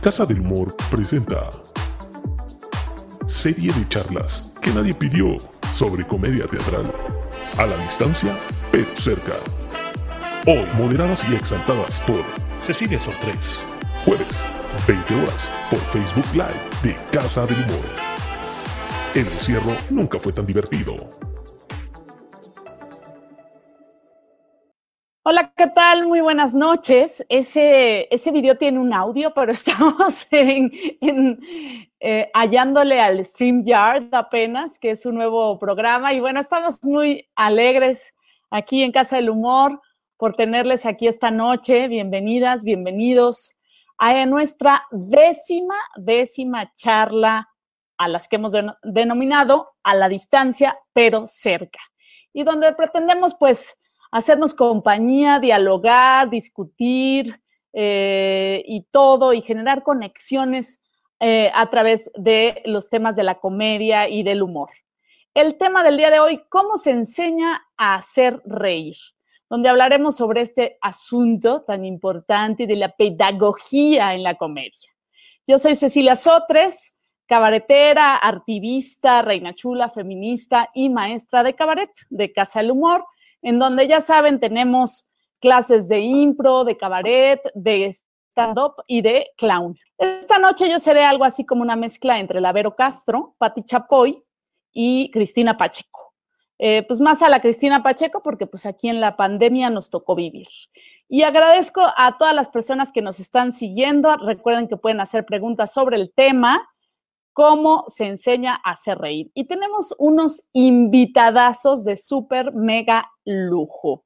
Casa del Humor presenta serie de charlas que nadie pidió sobre comedia teatral. A la distancia, pero cerca. Hoy moderadas y exaltadas por Cecilia Sortres. Jueves, 20 horas, por Facebook Live de Casa del Humor. El encierro nunca fue tan divertido. Hola, ¿qué tal? Muy buenas noches. Ese, ese video tiene un audio, pero estamos en, eh, hallándole al StreamYard apenas, que es un nuevo programa. Y bueno, estamos muy alegres aquí en Casa del Humor por tenerles aquí esta noche. Bienvenidas, bienvenidos a nuestra décima, décima charla a las que hemos denominado a la distancia, pero cerca. Y donde pretendemos, pues, hacernos compañía, dialogar, discutir eh, y todo, y generar conexiones eh, a través de los temas de la comedia y del humor. El tema del día de hoy, ¿cómo se enseña a hacer reír? Donde hablaremos sobre este asunto tan importante de la pedagogía en la comedia. Yo soy Cecilia Sotres, cabaretera, artivista, reina chula, feminista y maestra de cabaret de Casa del Humor en donde ya saben, tenemos clases de impro, de cabaret, de stand-up y de clown. Esta noche yo seré algo así como una mezcla entre la Vero Castro, Patti Chapoy y Cristina Pacheco. Eh, pues más a la Cristina Pacheco porque pues aquí en la pandemia nos tocó vivir. Y agradezco a todas las personas que nos están siguiendo. Recuerden que pueden hacer preguntas sobre el tema cómo se enseña a hacer reír. Y tenemos unos invitadazos de súper mega lujo.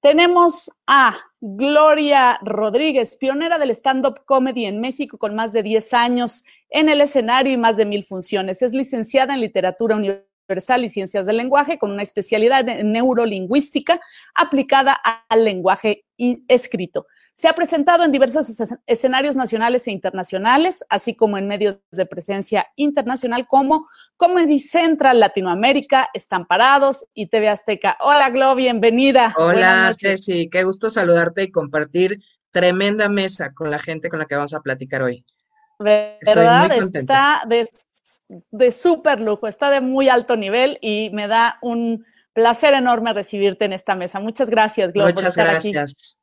Tenemos a Gloria Rodríguez, pionera del stand-up comedy en México con más de 10 años en el escenario y más de mil funciones. Es licenciada en literatura universal y ciencias del lenguaje con una especialidad en neurolingüística aplicada al lenguaje escrito. Se ha presentado en diversos escenarios nacionales e internacionales, así como en medios de presencia internacional como Comedy Central Latinoamérica, Estamparados y TV Azteca. Hola, Glo, bienvenida. Hola, Ceci, qué gusto saludarte y compartir tremenda mesa con la gente con la que vamos a platicar hoy. ¿Verdad? Está de, súper lujo, está de muy alto nivel y me da un placer enorme recibirte en esta mesa. Muchas gracias, Glo, por estar gracias.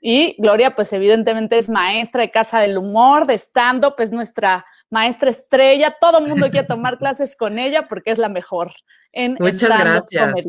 Y Gloria, pues evidentemente es maestra de Casa del Humor, de stand-up, es nuestra maestra estrella. Todo el mundo quiere tomar clases con ella porque es la mejor en Muchas gracias.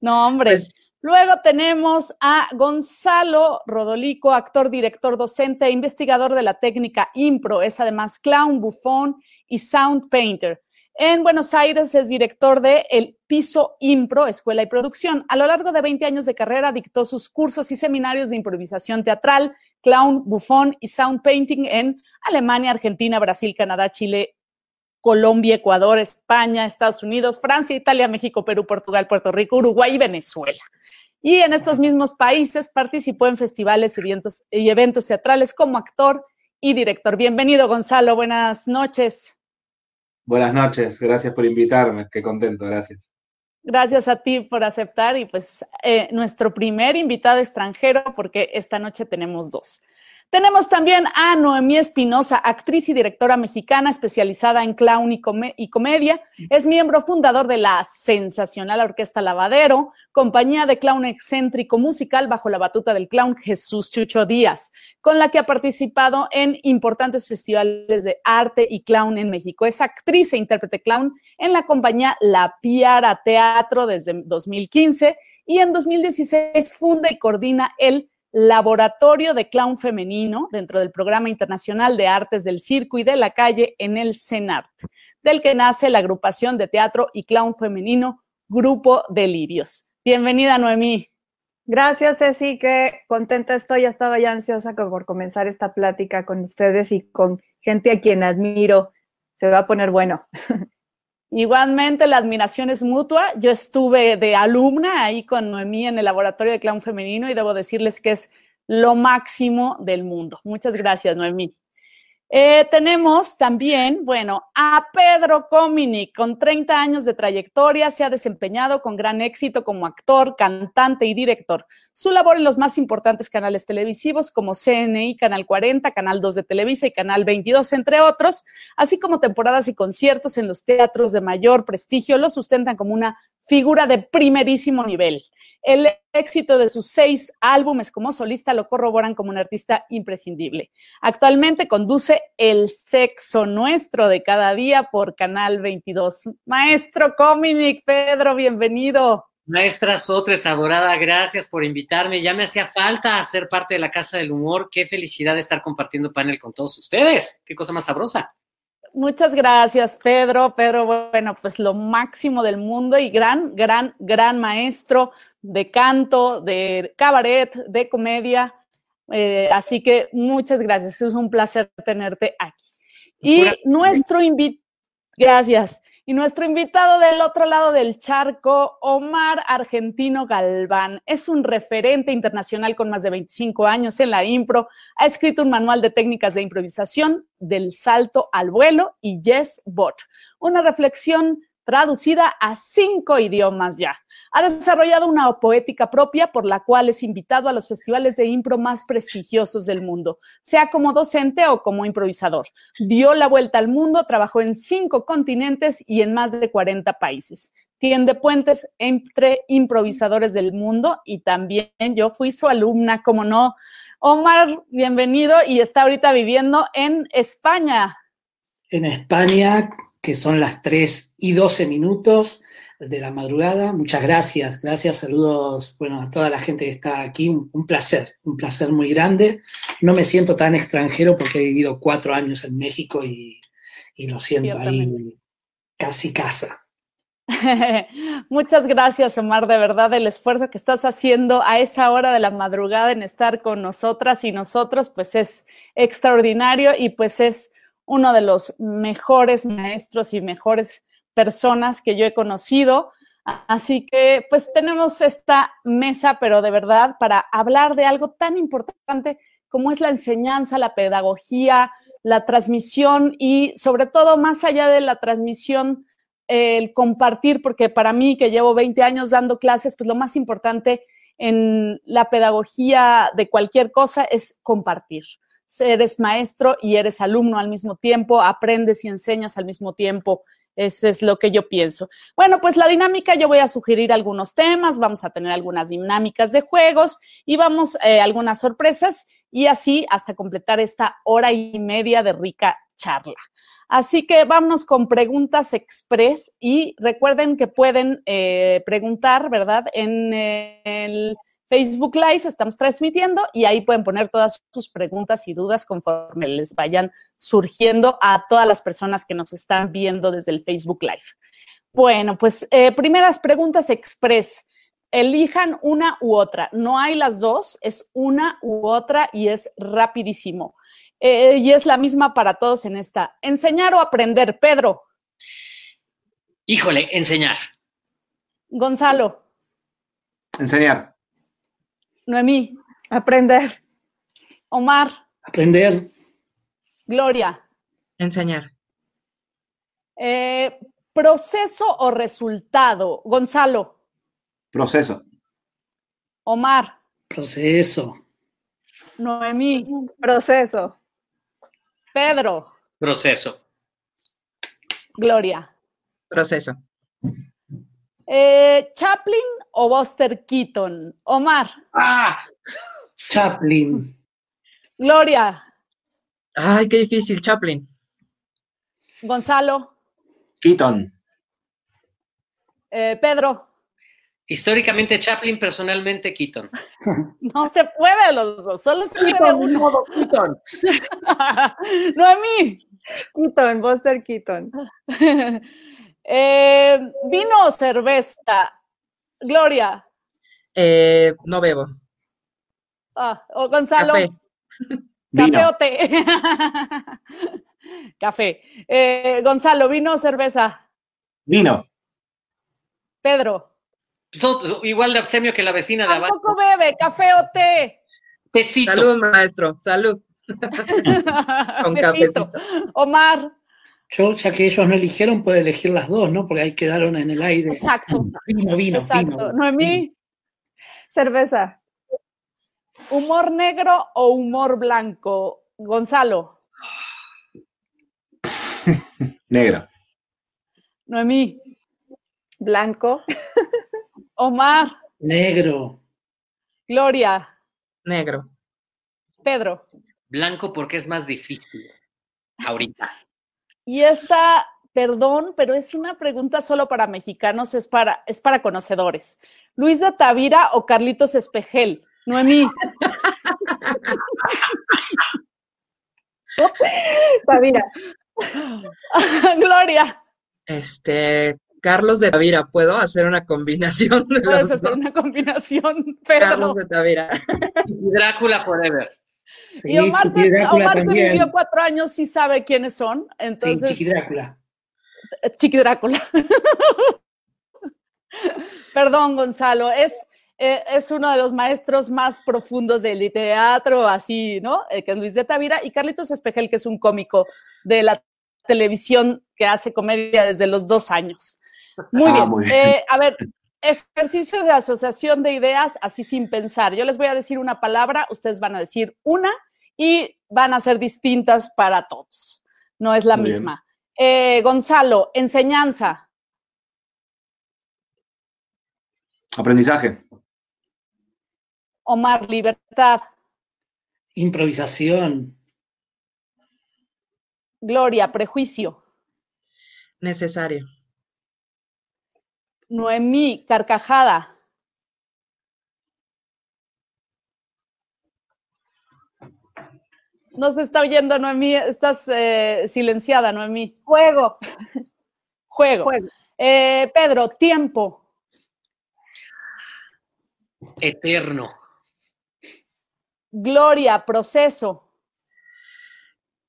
No, hombre. Pues Luego tenemos a Gonzalo Rodolico, actor, director, docente e investigador de la técnica impro. Es además clown, bufón y sound painter. En Buenos Aires es director de El Piso Impro, Escuela y Producción. A lo largo de 20 años de carrera dictó sus cursos y seminarios de improvisación teatral, clown, bufón y sound painting en Alemania, Argentina, Brasil, Canadá, Chile, Colombia, Ecuador, España, Estados Unidos, Francia, Italia, México, Perú, Portugal, Puerto Rico, Uruguay y Venezuela. Y en estos mismos países participó en festivales y eventos, y eventos teatrales como actor y director. Bienvenido, Gonzalo. Buenas noches. Buenas noches, gracias por invitarme, qué contento, gracias. Gracias a ti por aceptar y pues eh, nuestro primer invitado extranjero, porque esta noche tenemos dos. Tenemos también a Noemí Espinosa, actriz y directora mexicana especializada en clown y, comedia. Es miembro fundador de la sensacional Orquesta Lavadero, compañía de clown excéntrico musical bajo la batuta del clown Jesús Chucho Díaz, con la que ha participado en importantes festivales de arte y clown en México. Es actriz e intérprete clown en la compañía La Piara Teatro desde 2015 y en 2016 funda y coordina el Laboratorio de Clown Femenino dentro del Programa Internacional de Artes del Circo y de la Calle en el CENART, del que nace la agrupación de teatro y clown femenino Grupo Delirios. Bienvenida, Noemí. Gracias, Ceci, qué contenta estoy. Estaba ya ansiosa por comenzar esta plática con ustedes y con gente a quien admiro. Se va a poner bueno. Igualmente, la admiración es mutua. Yo estuve de alumna ahí con Noemí en el laboratorio de clown femenino y debo decirles que es lo máximo del mundo. Muchas gracias, Noemí. Eh, tenemos también, bueno, a Pedro Cominic, con 30 años de trayectoria, se ha desempeñado con gran éxito como actor, cantante y director. Su labor en los más importantes canales televisivos como CNI, Canal 40, Canal 2 de Televisa y Canal 22, entre otros, así como temporadas y conciertos en los teatros de mayor prestigio, lo sustentan como una figura de primerísimo nivel. El éxito de sus seis álbumes como solista lo corroboran como un artista imprescindible. Actualmente conduce El Sexo Nuestro de cada día por Canal 22. Maestro Cominic, Pedro, bienvenido. Maestra Sotres, adorada, gracias por invitarme. Ya me hacía falta ser parte de la Casa del Humor. Qué felicidad de estar compartiendo panel con todos ustedes. Qué cosa más sabrosa. Muchas gracias, Pedro. Pedro, bueno, pues lo máximo del mundo y gran, gran, gran maestro de canto, de cabaret, de comedia. Eh, así que muchas gracias. Es un placer tenerte aquí. Y nuestro invitado, gracias. Y nuestro invitado del otro lado del charco, Omar Argentino Galván, es un referente internacional con más de 25 años en la impro. Ha escrito un manual de técnicas de improvisación del salto al vuelo y Yes Bot, una reflexión traducida a cinco idiomas ya. Ha desarrollado una poética propia por la cual es invitado a los festivales de impro más prestigiosos del mundo, sea como docente o como improvisador. Dio la vuelta al mundo, trabajó en cinco continentes y en más de 40 países. Tiende puentes entre improvisadores del mundo y también yo fui su alumna, como no. Omar, bienvenido y está ahorita viviendo en España. En España, que son las 3 y 12 minutos de la madrugada. Muchas gracias, gracias, saludos, bueno, a toda la gente que está aquí. Un, placer, un placer muy grande. No me siento tan extranjero porque he vivido cuatro años en México y, lo siento ahí casi casa. Muchas gracias, Omar, de verdad, el esfuerzo que estás haciendo a esa hora de la madrugada en estar con nosotras y nosotros, pues es extraordinario y pues es uno de los mejores maestros y mejores personas que yo he conocido. Así que pues tenemos esta mesa, pero de verdad, para hablar de algo tan importante como es la enseñanza, la pedagogía, la transmisión y sobre todo más allá de la transmisión, el compartir, porque para mí que llevo 20 años dando clases, pues lo más importante en la pedagogía de cualquier cosa es compartir eres maestro y eres alumno al mismo tiempo, aprendes y enseñas al mismo tiempo. Eso es lo que yo pienso. Bueno, pues la dinámica, yo voy a sugerir algunos temas, vamos a tener algunas dinámicas de juegos y vamos eh, algunas sorpresas y así hasta completar esta hora y media de rica charla. Así que vámonos con preguntas express y recuerden que pueden eh, preguntar, ¿verdad? En el Facebook Live estamos transmitiendo y ahí pueden poner todas sus preguntas y dudas conforme les vayan surgiendo a todas las personas que nos están viendo desde el Facebook Live. Bueno, pues eh, primeras preguntas express. Elijan una u otra. No hay las dos, es una u otra y es rapidísimo. Eh, y es la misma para todos en esta. ¿Enseñar o aprender? Pedro. Híjole, enseñar. Gonzalo. Enseñar. Noemí. Aprender. Omar. Aprender. Gloria. Enseñar. Eh, ¿Proceso o resultado? Gonzalo. Proceso. Omar. Proceso. Noemí. Proceso. Pedro. Proceso. Gloria. Proceso. Eh, Chaplin o Buster Keaton? Omar. Ah, Chaplin. Gloria. Ay, qué difícil, Chaplin. Gonzalo. Keaton. Eh, Pedro. Históricamente Chaplin, personalmente Keaton. No se puede los dos, solo se puede uno. Keaton. Noemí. Keaton, Buster Keaton. Eh, ¿Vino o cerveza? Gloria. Eh, no bebo. Ah, o Gonzalo. Café. Café o té. Café. Eh, Gonzalo, ¿vino o cerveza? Vino. Pedro. So- igual de abstemio que la vecina de abajo. Tampoco bebe, café o té. Pesito. Salud, maestro. Salud. Con Tecito. cafecito. Omar, Yo, ya que ellos no eligieron, puedo elegir las dos, ¿no? Porque ahí quedaron en el aire. exacto, Vino, vino, exacto. vino. Noemí, Cerveza. ¿humor negro o humor blanco? Gonzalo, Negro. Noemí, Blanco. Omar, Negro. Gloria, Negro. Pedro. Blanco porque es más difícil. Ahorita. Y esta, perdón, pero es una pregunta solo para mexicanos, es para, es para conocedores. ¿Luis de Tavira o Carlitos Espejel? Noemí, Tavira. Gloria, Este, Carlos de Tavira, ¿puedo hacer una combinación de puedes hacer dos? una combinación, Carlos Pedro. de Tavira. Y Drácula Forever. Sí, Y Omar, Omar que vivió cuatro años sí sabe quiénes son, Sí, entonces Chiqui Drácula. Chiqui Drácula. Perdón, Gonzalo, es, eh, es uno de los maestros más profundos del teatro, así, ¿no? Eh, que es Luis de Tavira, y Carlitos Espejel, que es un cómico de la televisión que hace comedia desde los dos años. Muy Ah, bien. muy bien. Eh, a ver, ejercicio de asociación de ideas, así sin pensar. Yo les voy a decir una palabra, ustedes van a decir una y van a ser distintas para todos. No es la Muy misma. Eh, Gonzalo, enseñanza. Aprendizaje. Omar, libertad. Improvisación. Gloria, prejuicio. Necesario. Noemí, carcajada. No se está oyendo, Noemí. Estás eh, silenciada, Noemí. Juego. Juego. Juego. Eh, Pedro, tiempo. Eterno. Gloria, proceso.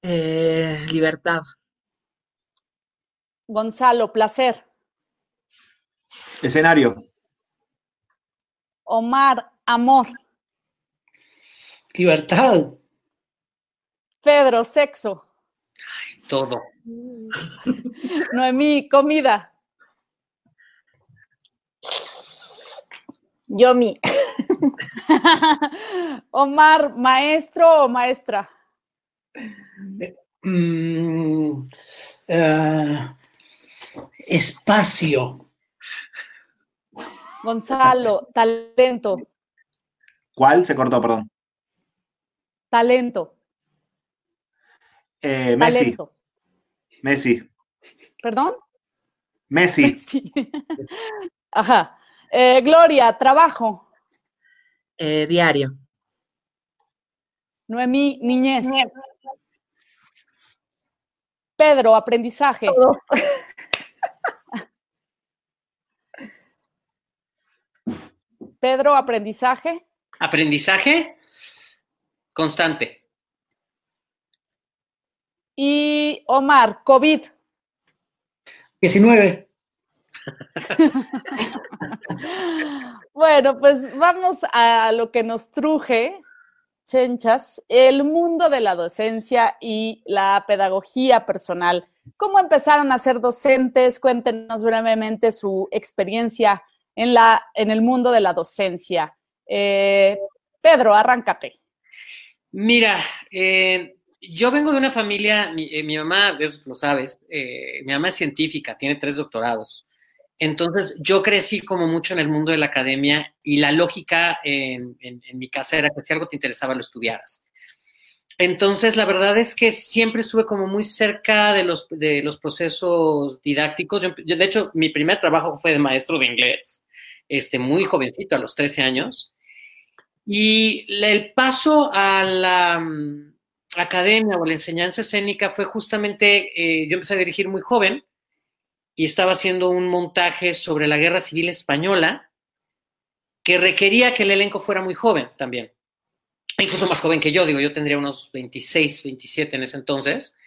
Eh, libertad. Gonzalo, placer. Escenario. Omar, amor. Libertad. Pedro, sexo. Todo. Noemí, comida. Yomi. Omar, maestro o maestra. Mm, eh, espacio. Gonzalo, talento. ¿Cuál? Se cortó, perdón. Talento. Eh, Messi. Talento. Messi. ¿Perdón? Messi. Sí. Ajá. Eh, Gloria, trabajo. Eh, diario. Noemí, niñez. Pedro, aprendizaje. Todo. Pedro, aprendizaje. Aprendizaje constante. Y Omar, COVID. 19. Bueno, pues vamos a lo que nos truje, chenchas, el mundo de la docencia y la pedagogía personal. ¿Cómo empezaron a ser docentes? Cuéntenos brevemente su experiencia en, la, en el mundo de la docencia. Eh, Pedro, arráncate. Mira, eh, yo vengo de una familia, mi, eh, mi mamá, eso lo sabes, mi mamá es científica, tiene tres doctorados. Entonces, yo crecí como mucho en el mundo de la academia y la lógica en, mi casa era que si algo te interesaba lo estudiaras. Entonces, la verdad es que siempre estuve como muy cerca de los, de los procesos didácticos. De hecho, mi primer trabajo fue de maestro de inglés, este, muy jovencito, a los 13 años. Y el paso a la um, academia o la enseñanza escénica fue justamente, eh, yo empecé a dirigir muy joven y estaba haciendo un montaje sobre la Guerra Civil Española que requería que el elenco fuera muy joven también. Incluso más joven que yo, digo, yo tendría unos 26, 27 en ese entonces.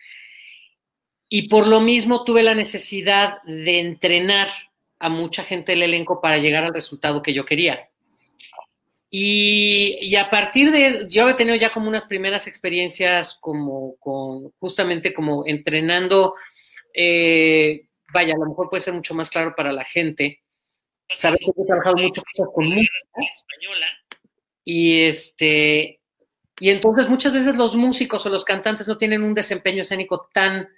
Y por lo mismo tuve la necesidad de entrenar a mucha gente del elenco para llegar al resultado que yo quería. Y, a partir de, yo he tenido ya como unas primeras experiencias como con, justamente como entrenando, eh, vaya, a lo mejor puede ser mucho más claro para la gente. Sabes que he trabajado mucho con música española. Y este, y entonces muchas veces los músicos o los cantantes no tienen un desempeño escénico tan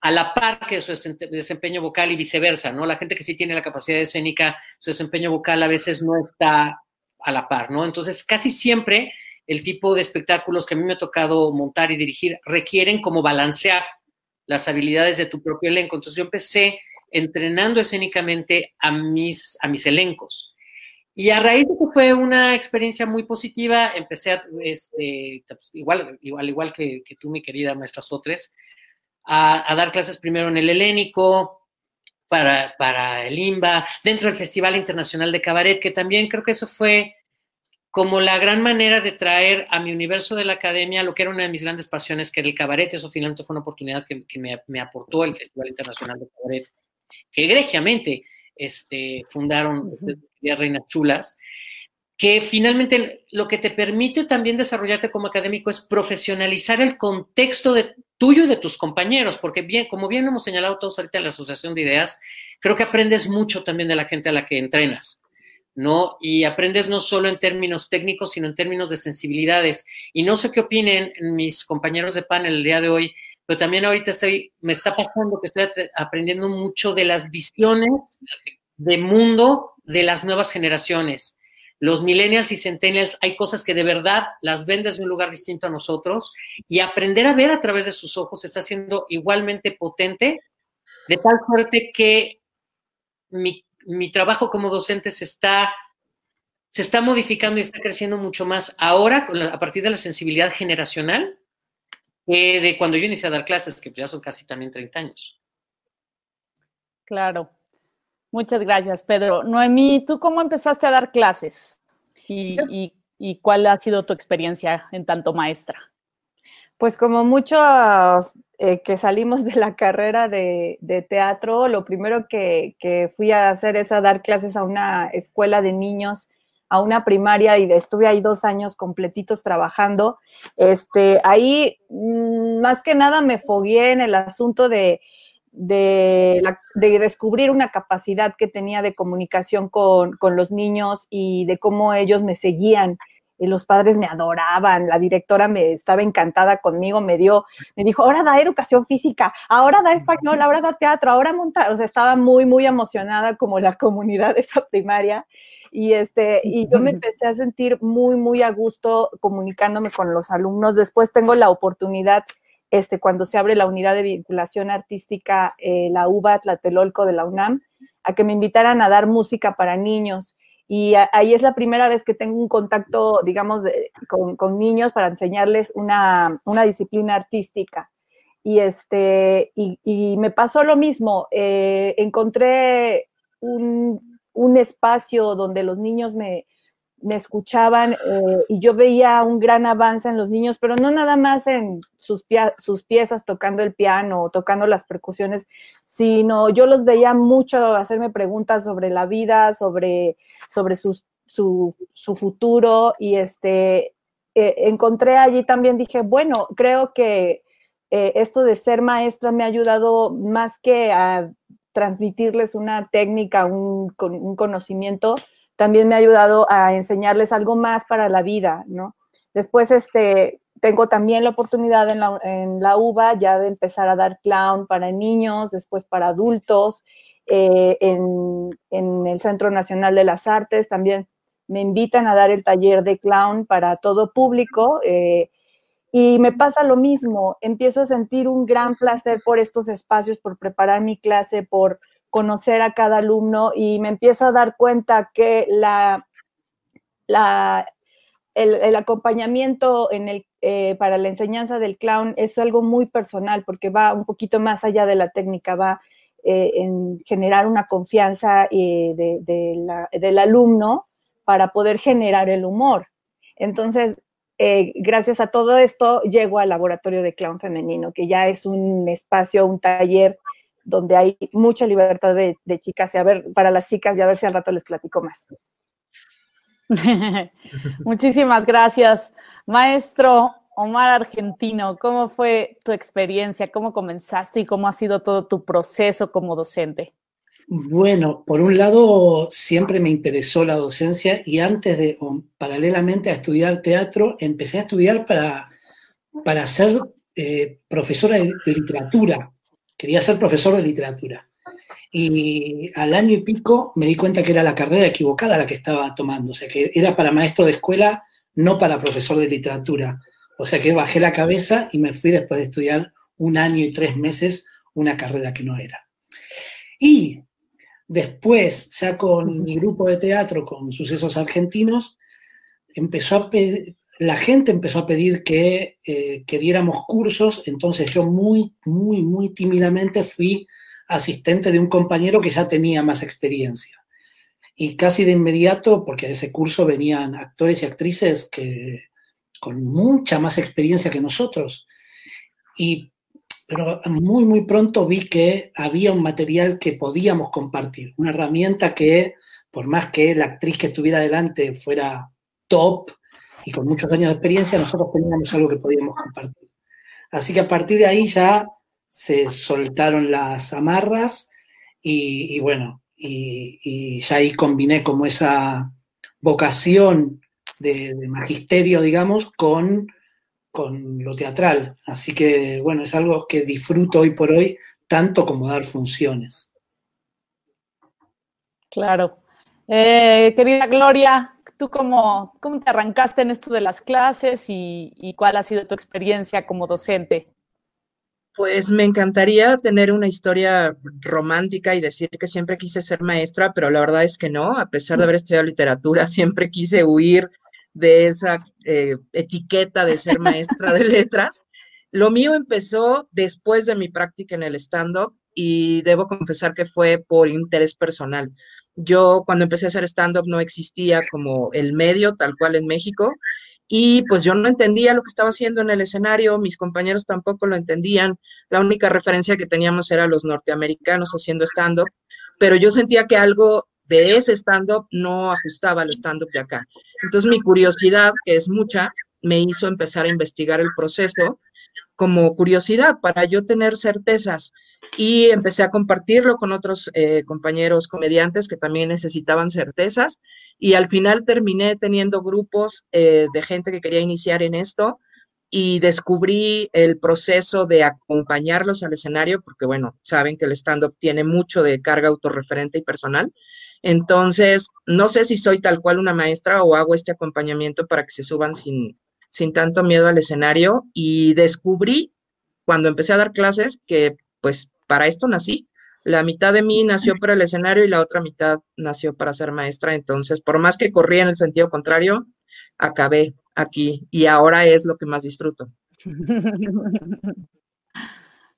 a la par que su desempeño vocal y viceversa, ¿no? La gente que sí tiene la capacidad escénica, su desempeño vocal a veces no está a la par, ¿no? Entonces, casi siempre el tipo de espectáculos que a mí me ha tocado montar y dirigir requieren como balancear las habilidades de tu propio elenco. Entonces, yo empecé entrenando escénicamente a mis, a mis elencos. Y a raíz de que fue una experiencia muy positiva, empecé a, este, igual, igual, igual que, que, tú, mi querida maestra Sotres, a, a, dar clases primero en el helénico, para, para el IMBA, dentro del Festival Internacional de Cabaret, que también creo que eso fue como la gran manera de traer a mi universo de la academia lo que era una de mis grandes pasiones, que era el cabaret. Eso finalmente fue una oportunidad que, que me, me, aportó el Festival Internacional de Cabaret, que egregiamente este, fundaron las Reinas Chulas, que finalmente lo que te permite también desarrollarte como académico es profesionalizar el contexto de tuyo y de tus compañeros, porque bien, como bien hemos señalado todos ahorita en la Asociación de Ideas, creo que aprendes mucho también de la gente a la que entrenas. ¿no? Y aprendes no solo en términos técnicos, sino en términos de sensibilidades. Y no sé qué opinen mis compañeros de panel el día de hoy, pero también ahorita estoy, me está pasando que estoy aprendiendo mucho de las visiones de mundo de las nuevas generaciones. Los millennials y centennials hay cosas que de verdad las ven desde un lugar distinto a nosotros y aprender a ver a través de sus ojos está siendo igualmente potente, de tal suerte que mi, mi trabajo como docente se está, se está modificando y está creciendo mucho más ahora a partir de la sensibilidad generacional de cuando yo inicié a dar clases, que ya son casi también 30 años. Claro. Muchas gracias, Pedro. Noemí, ¿tú cómo empezaste a dar clases? ¿Y, cuál ha sido tu experiencia en tanto maestra? Pues como muchos eh, que salimos de la carrera de, teatro, lo primero que, que, fui a hacer es a dar clases a una escuela de niños a una primaria y estuve ahí dos años completitos trabajando. Este, ahí mm, más que nada me fogué en el asunto de, de, descubrir una capacidad que tenía de comunicación con, los niños y de cómo ellos me seguían. Y los padres me adoraban, la directora me estaba encantada conmigo, me dio, me dijo, ahora da educación física, ahora da español, ahora da teatro, ahora monta, o sea, estaba muy, muy emocionada como la comunidad de esa primaria. Y, este, y yo me empecé a sentir muy, muy a gusto comunicándome con los alumnos. Después tengo la oportunidad, este, cuando se abre la unidad de vinculación artística, eh, la UBA Tlatelolco de la UNAM, a que me invitaran a dar música para niños. Y ahí es la primera vez que tengo un contacto, digamos, con, niños para enseñarles una, una disciplina artística. Y, este, y, y me pasó lo mismo. Eh, encontré un, un espacio donde los niños me, escuchaban eh, y yo veía un gran avance en los niños, pero no nada más en sus, piezas tocando el piano o tocando las percusiones, sino yo los veía mucho hacerme preguntas sobre la vida, sobre, sobre su, futuro y este, eh, encontré allí también, dije, bueno, creo que eh, esto de ser maestra me ha ayudado más que a transmitirles una técnica, un, un, conocimiento, también me ha ayudado a enseñarles algo más para la vida, ¿no? Después, este, tengo también la oportunidad en la, en UBA ya de empezar a dar clown para niños, después para adultos, eh, en, en, el Centro Nacional de las Artes también me invitan a dar el taller de clown para todo público. Eh, y me pasa lo mismo, empiezo a sentir un gran placer por estos espacios, por preparar mi clase, por conocer a cada alumno y me empiezo a dar cuenta que la, la, el, acompañamiento en el, eh, para la enseñanza del clown es algo muy personal porque va un poquito más allá de la técnica, va eh, en generar una confianza eh, de, del alumno para poder generar el humor. Entonces, gracias a todo esto, llego al laboratorio de clown femenino, que ya es un espacio, un taller donde hay mucha libertad de, chicas y a ver, para las chicas y a ver si al rato les platico más. Muchísimas gracias. Maestro Omar Argentino, ¿cómo fue tu experiencia? ¿Cómo comenzaste y cómo ha sido todo tu proceso como docente? Bueno, por un lado, siempre me interesó la docencia y antes de, paralelamente a estudiar teatro, empecé a estudiar para, para ser eh, profesora de, literatura. Quería ser profesor de literatura. Y al año y pico me di cuenta que era la carrera equivocada la que estaba tomando. O sea, que era para maestro de escuela, no para profesor de literatura. O sea, que bajé la cabeza y me fui después de estudiar un año y tres meses una carrera que no era. Y Después, ya con mi grupo de teatro, con Sucesos Argentinos, empezó a la gente empezó a pedir que, eh, que diéramos cursos, entonces yo muy, muy, muy tímidamente fui asistente de un compañero que ya tenía más experiencia. Y casi de inmediato, porque a ese curso venían actores y actrices que, con mucha más experiencia que nosotros. Y pero muy, muy pronto vi que había un material que podíamos compartir, una herramienta que, por más que la actriz que estuviera delante fuera top y con muchos años de experiencia, nosotros teníamos algo que podíamos compartir. Así que a partir de ahí ya se soltaron las amarras y, bueno, y, ya ahí combiné como esa vocación de magisterio, digamos, con con lo teatral. Así que, bueno, es algo que disfruto hoy por hoy tanto como dar funciones. Claro. Eh, querida Gloria, ¿tú cómo, cómo, te arrancaste en esto de las clases y, cuál ha sido tu experiencia como docente? Pues me encantaría tener una historia romántica y decir que siempre quise ser maestra, pero la verdad es que no, a pesar de haber estudiado literatura, siempre quise huir de esa eh, etiqueta de ser maestra de letras. Lo mío empezó después de mi práctica en el stand-up y debo confesar que fue por interés personal. Yo cuando empecé a hacer stand-up no existía como el medio tal cual en México y pues yo no entendía lo que estaba haciendo en el escenario, mis compañeros tampoco lo entendían, la única referencia que teníamos era los norteamericanos haciendo stand-up, pero yo sentía que algo de ese stand-up no ajustaba al stand-up de acá. Entonces mi curiosidad, que es mucha, me hizo empezar a investigar el proceso como curiosidad para yo tener certezas. Y empecé a compartirlo con otros eh, compañeros comediantes que también necesitaban certezas y al final terminé teniendo grupos eh, de gente que quería iniciar en esto y descubrí el proceso de acompañarlos al escenario porque bueno, saben que el stand-up tiene mucho de carga autorreferente y personal. Entonces, no sé si soy tal cual una maestra o hago este acompañamiento para que se suban sin, sin tanto miedo al escenario y descubrí cuando empecé a dar clases que pues para esto nací. La mitad de mí nació para el escenario y la otra mitad nació para ser maestra. Entonces, por más que corrí en el sentido contrario, acabé aquí y ahora es lo que más disfruto.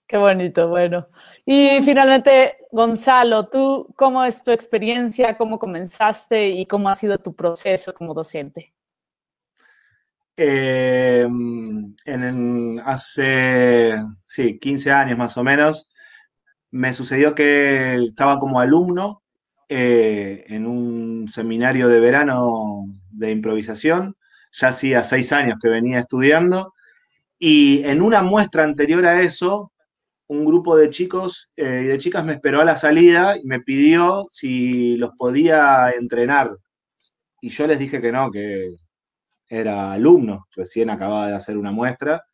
Qué bonito, bueno. Y finalmente, Gonzalo, ¿tú cómo es tu experiencia? ¿Cómo comenzaste y cómo ha sido tu proceso como docente? Em, en, hace, sí, 15 años más o menos, me sucedió que estaba como alumno eh, en un seminario de verano de improvisación, ya hacía seis años que venía estudiando, y en una muestra anterior a eso un grupo de chicos eh, y de chicas me esperó a la salida y me pidió si los podía entrenar. Y yo les dije que no, que era alumno, recién acababa de hacer una muestra.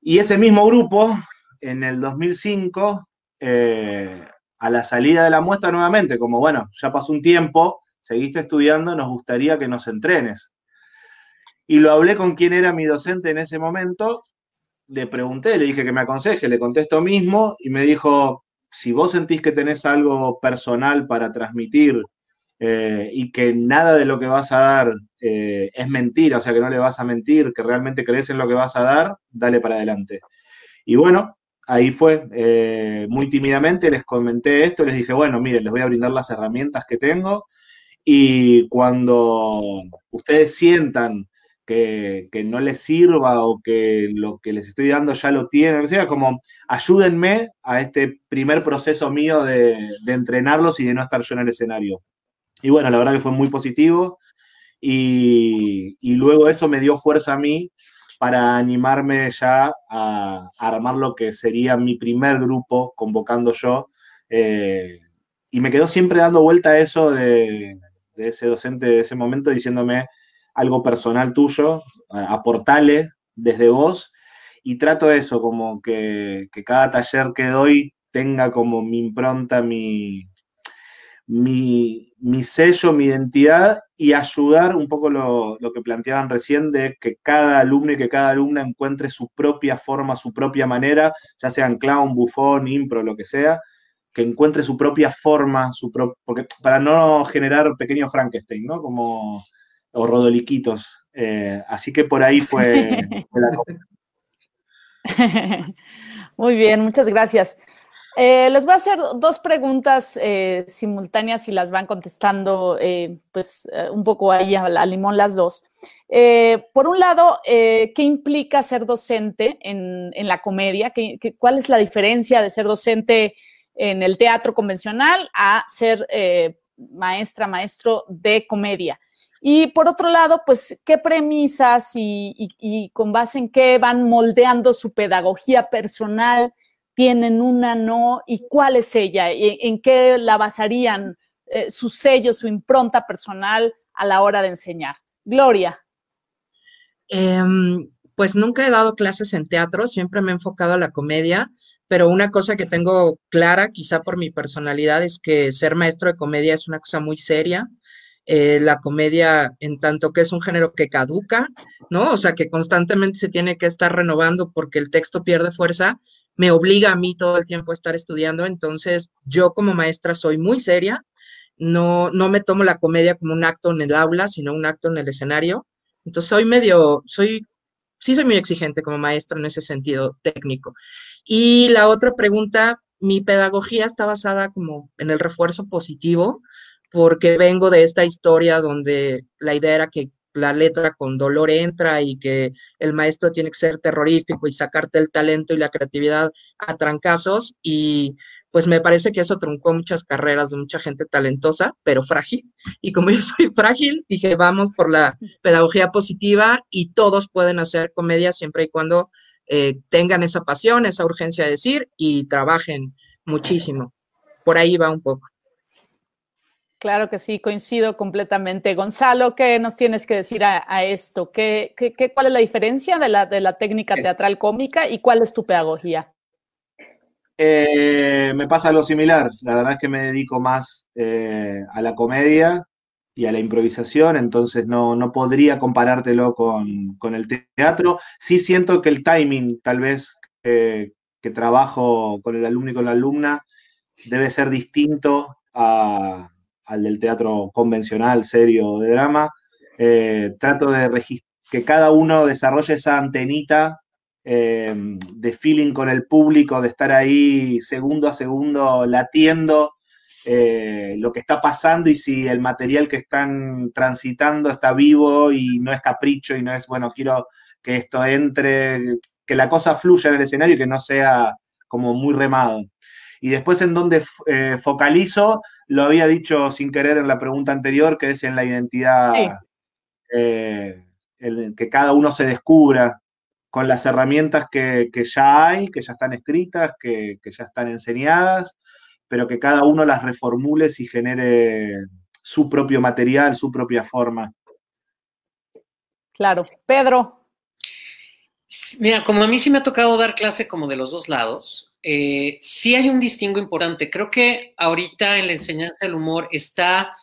Y ese mismo grupo, en el 2005, eh, a la salida de la muestra nuevamente, como bueno, ya pasó un tiempo, seguiste estudiando, nos gustaría que nos entrenes. Y lo hablé con quien era mi docente en ese momento le pregunté, le dije que me aconseje, le contesto mismo y me dijo, si vos sentís que tenés algo personal para transmitir eh, y que nada de lo que vas a dar eh, es mentira, o sea, que no le vas a mentir, que realmente crees en lo que vas a dar, dale para adelante. Y bueno, ahí fue, eh, muy tímidamente les comenté esto, les dije, bueno, miren, les voy a brindar las herramientas que tengo y cuando ustedes sientan que, no les sirva o que lo que les estoy dando ya lo tienen, o sea, como ayúdenme a este primer proceso mío de, entrenarlos y de no estar yo en el escenario. Y bueno, la verdad que fue muy positivo y, luego eso me dio fuerza a mí para animarme ya a, armar lo que sería mi primer grupo, convocando yo. Eh, y me quedó siempre dando vuelta a eso de, ese docente de ese momento diciéndome algo personal tuyo, aportale desde vos y trato eso, como que, que, cada taller que doy tenga como mi impronta, mi, mi, mi sello, mi identidad y ayudar un poco lo, lo, que planteaban recién de que cada alumno y que cada alumna encuentre su propia forma, su propia manera, ya sean clown, bufón, impro, lo que sea, que encuentre su propia forma, su porque para no generar pequeños Frankenstein, ¿no? Como, o rodoliquitos. Eh, así que por ahí fue, Muy bien, muchas gracias. Eh, les voy a hacer dos preguntas eh, simultáneas y las van contestando, pues, un poco ahí a, limón las dos. por un lado, ¿qué implica ser docente en, la comedia? ¿Qué, cuál es la diferencia de ser docente en el teatro convencional a ser eh, maestra, maestro de comedia. Y por otro lado, pues, ¿qué premisas y, con base en qué van moldeando su pedagogía personal? ¿Tienen una, no? ¿Y cuál es ella? ¿Y ¿En qué la basarían eh, su sello, su impronta personal a la hora de enseñar? Gloria. Em, pues nunca he dado clases en teatro, siempre me he enfocado a la comedia pero una cosa que tengo clara, quizá por mi personalidad, es que ser maestro de comedia es una cosa muy seria. Eh, la comedia, en tanto que es un género que caduca, ¿no? O sea, que constantemente se tiene que estar renovando porque el texto pierde fuerza, me obliga a mí todo el tiempo a estar estudiando. Entonces, yo como maestra soy muy seria, no, no me tomo la comedia como un acto en el aula, sino un acto en el escenario. Entonces, soy medio, soy, sí soy muy exigente como maestra en ese sentido técnico. Y la otra pregunta, mi pedagogía está basada como en el refuerzo positivo, porque vengo de esta historia donde la idea era que la letra con dolor entra y que el maestro tiene que ser terrorífico y sacarte el talento y la creatividad a trancazos y pues me parece que eso truncó muchas carreras de mucha gente talentosa, pero frágil. Y como yo soy frágil, dije, vamos por la pedagogía positiva y todos pueden hacer comedia siempre y cuando eh, tengan esa pasión, esa urgencia de decir y trabajen muchísimo. Por ahí va un poco. Claro que sí, coincido completamente. Gonzalo, ¿qué nos tienes que decir a, esto? ¿Qué, cuál es la diferencia de la, de la técnica eh. teatral cómica y cuál es tu pedagogía? Eh, me pasa lo similar. La verdad es que me dedico más a la comedia y a la improvisación, entonces no, no podría comparártelo con, el teatro. Sí siento que el timing, tal vez, que trabajo con el alumno y con la alumna, debe ser distinto al del teatro convencional, serio, de drama. Eh, trato de que cada uno desarrolle esa antenita eh, de feeling con el público, de estar ahí segundo a segundo latiendo eh, lo que está pasando y si el material que están transitando está vivo y no es capricho y no es, bueno, quiero que esto entre, que la cosa fluya en el escenario y que no sea como muy remado. Y después en donde eh, focalizo, lo había dicho sin querer en la pregunta anterior, que es en la identidad, eh, que cada uno se descubra con las herramientas que, ya hay, que ya están escritas, que, que ya están enseñadas, pero que cada uno las reformule y genere su propio material, su propia forma. Claro. Pedro. Mira, como a mí sí me ha tocado dar clase como de los dos lados, eh, sí hay un distingo importante. Creo que ahorita en la enseñanza del humor está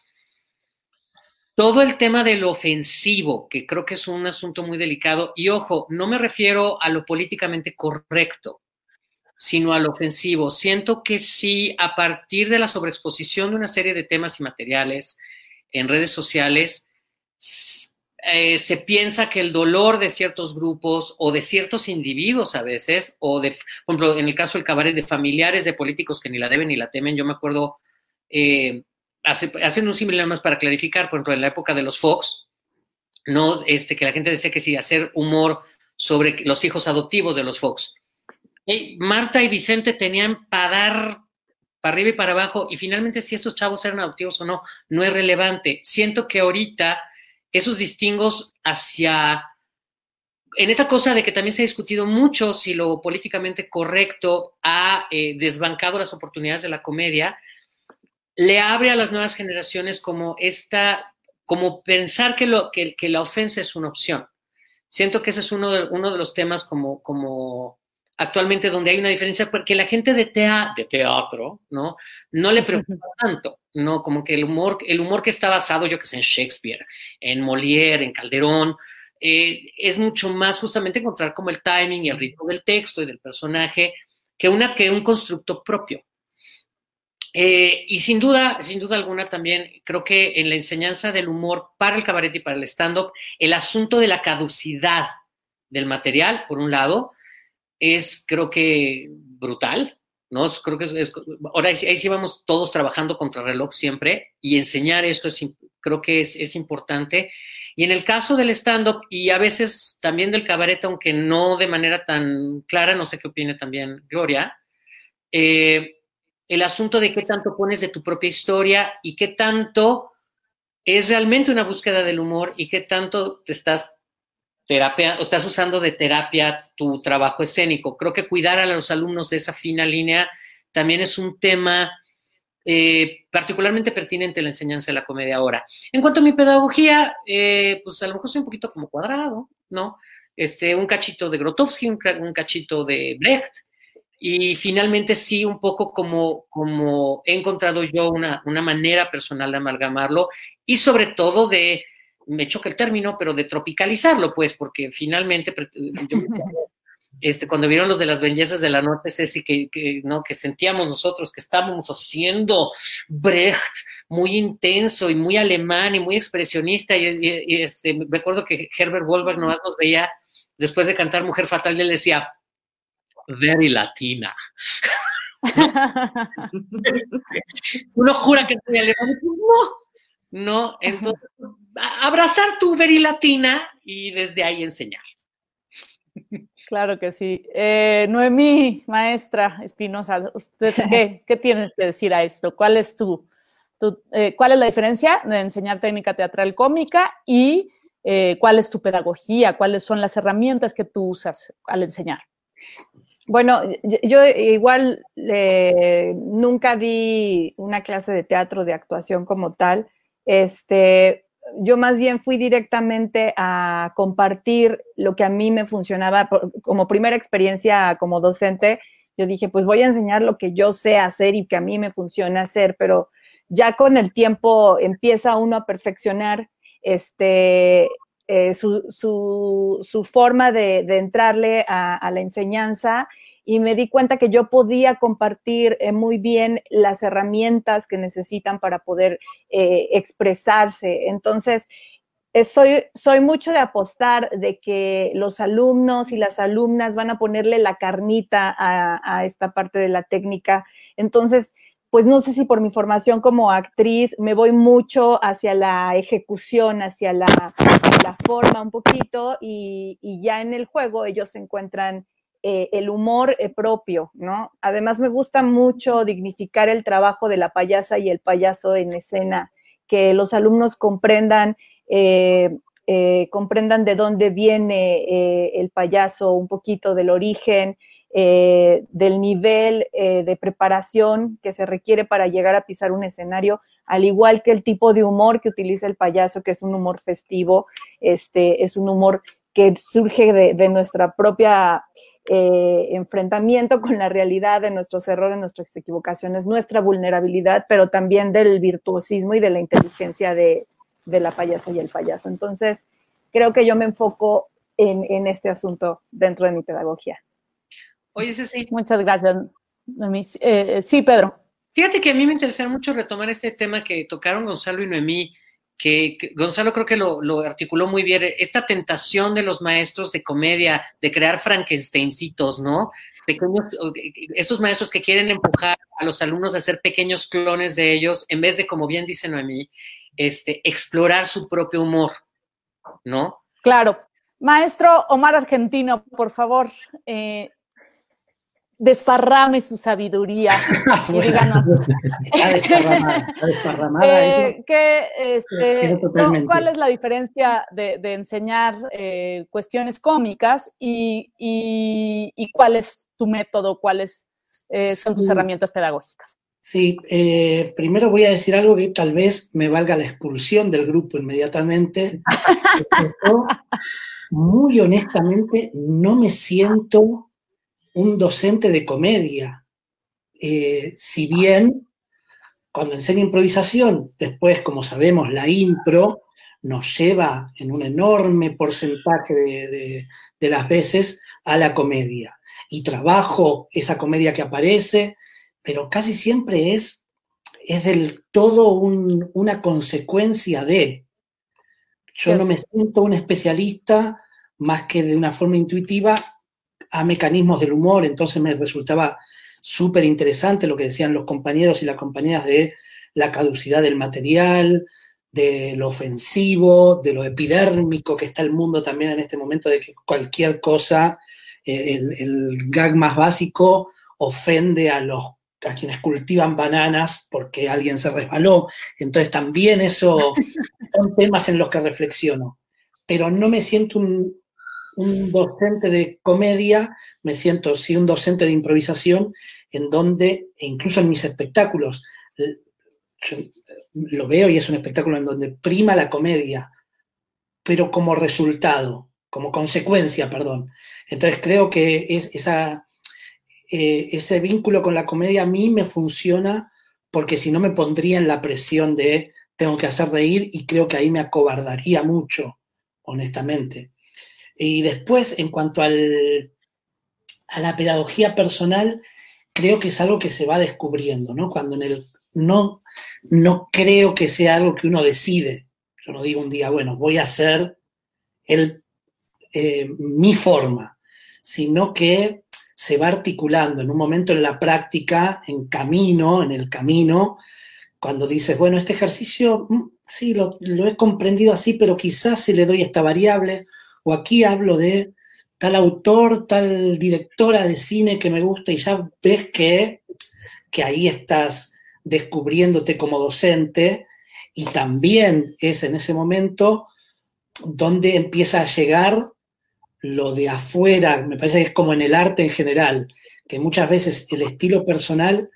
todo el tema del ofensivo, que creo que es un asunto muy delicado. Y ojo, no me refiero a lo políticamente correcto sino al ofensivo. Siento que sí, a partir de la sobreexposición de una serie de temas y materiales en redes sociales, eh, se piensa que el dolor de ciertos grupos o de ciertos individuos a veces, o de, por ejemplo, en el caso del cabaret de familiares de políticos que ni la deben ni la temen, yo me acuerdo, eh, haciendo un similar más para clarificar, por ejemplo, en la época de los Fox, ¿no? Este, que la gente decía que sí, hacer humor sobre los hijos adoptivos de los Fox. Marta y Vicente tenían para dar para arriba y para abajo, y finalmente si estos chavos eran adoptivos o no, no es relevante. Siento que ahorita esos distingos hacia, en esta cosa de que también se ha discutido mucho si lo políticamente correcto ha eh, desbancado las oportunidades de la comedia, le abre a las nuevas generaciones como esta, como pensar que, lo, que, que la ofensa es una opción. Siento que ese es uno de, uno de los temas como, como actualmente donde hay una diferencia, porque la gente de, de teatro, ¿no? No le preocupa tanto, ¿no? Como que el humor, el humor que está basado, yo que sé, en Shakespeare, en Molière, en Calderón, eh, es mucho más justamente encontrar como el timing y el ritmo del texto y del personaje que, una, que un constructo propio. Eh, y sin duda, sin duda alguna también creo que en la enseñanza del humor para el cabaret y para el stand-up, el asunto de la caducidad del material, por un lado, es creo que brutal, ¿no? Creo que es, ahora ahí, sí vamos todos trabajando contra reloj siempre y enseñar esto es, creo que es, es importante. Y en el caso del stand-up y a veces también del cabaret, aunque no de manera tan clara, no sé qué opine también Gloria, eh, el asunto de qué tanto pones de tu propia historia y qué tanto es realmente una búsqueda del humor y qué tanto te estás terapia, o estás usando de terapia tu trabajo escénico. Creo que cuidar a los alumnos de esa fina línea también es un tema eh, particularmente pertinente en la enseñanza de la comedia ahora. En cuanto a mi pedagogía, eh, pues a lo mejor soy un poquito como cuadrado, ¿no? Este, un cachito de Grotowski, un, un cachito de Brecht, y finalmente sí, un poco como, como he encontrado yo una, una manera personal de amalgamarlo y sobre todo de me choca el término, pero de tropicalizarlo, pues, porque finalmente, este, cuando vieron los de las bellezas de la noche, Ceci, que, que, ¿no? que sentíamos nosotros que estábamos haciendo Brecht muy intenso y muy alemán y muy expresionista, y, este, me acuerdo que Herbert Wolberg nomás nos veía, después de cantar Mujer Fatal, le decía, very latina. Uno jura que estoy alemán, no, no, entonces abrazar tu verilatina y desde ahí enseñar. Claro que sí. Eh, Noemí, maestra Espinosa, ¿usted qué, tiene que decir a esto? ¿Cuál es tu, eh, cuál es la diferencia de enseñar técnica teatral cómica y eh, cuál es tu pedagogía? ¿Cuáles son las herramientas que tú usas al enseñar? Bueno, yo igual nunca di una clase de teatro de actuación como tal. Este, yo más bien fui directamente a compartir lo que a mí me funcionaba como primera experiencia como docente. Yo dije, pues voy a enseñar lo que yo sé hacer y que a mí me funciona hacer, pero ya con el tiempo empieza uno a perfeccionar este, eh, su, su, forma de, entrarle a la enseñanza y me di cuenta que yo podía compartir eh, muy bien las herramientas que necesitan para poder eh, expresarse. Entonces, eh, soy, soy mucho de apostar de que los alumnos y las alumnas van a ponerle la carnita a, esta parte de la técnica. Entonces, pues no sé si por mi formación como actriz me voy mucho hacia la ejecución, hacia la, forma un poquito y, y, ya en el juego ellos se encuentran eh, el humor eh, propio, ¿no? Además me gusta mucho dignificar el trabajo de la payasa y el payaso en escena, que los alumnos comprendan, eh, comprendan de dónde viene el payaso, un poquito del origen, del nivel de preparación que se requiere para llegar a pisar un escenario, al igual que el tipo de humor que utiliza el payaso, que es un humor festivo, este, es un humor que surge de nuestra propia eh, enfrentamiento con la realidad de nuestros errores, nuestras equivocaciones, nuestra vulnerabilidad, pero también del virtuosismo y de la inteligencia de, la payasa y el payaso. Entonces, creo que yo me enfoco en, este asunto dentro de mi pedagogía. Oye, sí. Muchas gracias. Eh, sí, Pedro. Fíjate que a mí me interesaría mucho retomar este tema que tocaron Gonzalo y Noemí que, Gonzalo creo que lo, articuló muy bien, esta tentación de los maestros de comedia de crear Frankensteincitos, ¿no? Pequeños, estos maestros que quieren empujar a los alumnos a ser pequeños clones de ellos, en vez de, como bien dice Noemí, este, explorar su propio humor, ¿no? Claro. Maestro Omar Argentino, por favor, eh, desparrame su sabiduría y díganos. ¿Cuál es la diferencia de, enseñar eh, cuestiones cómicas y, cuál es tu método, cuáles eh, son tus herramientas pedagógicas? Sí, eh, primero voy a decir algo que tal vez me valga la expulsión del grupo inmediatamente. muy honestamente, no me siento un docente de comedia. Eh, si bien cuando enseño improvisación, después, como sabemos, la impro nos lleva en un enorme porcentaje de, las veces a la comedia. Y trabajo esa comedia que aparece, pero casi siempre es, es del todo una consecuencia de. Yo no me siento un especialista más que de una forma intuitiva a mecanismos del humor, entonces me resultaba súper interesante lo que decían los compañeros y las compañeras de la caducidad del material, de lo ofensivo, de lo epidérmico que está el mundo también en este momento, de que cualquier cosa, eh, el, gag más básico ofende a los a quienes cultivan bananas porque alguien se resbaló. Entonces también eso son temas en los que reflexiono. Pero no me siento un, un docente de comedia, me siento sí un docente de improvisación, en donde, e incluso en mis espectáculos, lo veo y es un espectáculo en donde prima la comedia, pero como resultado, como consecuencia, perdón. Entonces creo que es eh, ese vínculo con la comedia a mí me funciona porque si no me pondría en la presión de tengo que hacer reír y creo que ahí me acobardaría mucho, honestamente. Y después, en cuanto al, a la pedagogía personal, creo que es algo que se va descubriendo, ¿no? Cuando en el no, no creo que sea algo que uno decide. Yo no digo un día, bueno, voy a hacer el, eh, mi forma, sino que se va articulando en un momento en la práctica, en camino, en el camino, cuando dices, bueno, este ejercicio, mm, sí, lo, lo he comprendido así, pero quizás si le doy esta variable o aquí hablo de tal autor, tal directora de cine que me gusta y ya ves que, que ahí estás descubriéndote como docente y también es en ese momento donde empieza a llegar lo de afuera, me parece que es como en el arte en general, que muchas veces el estilo personal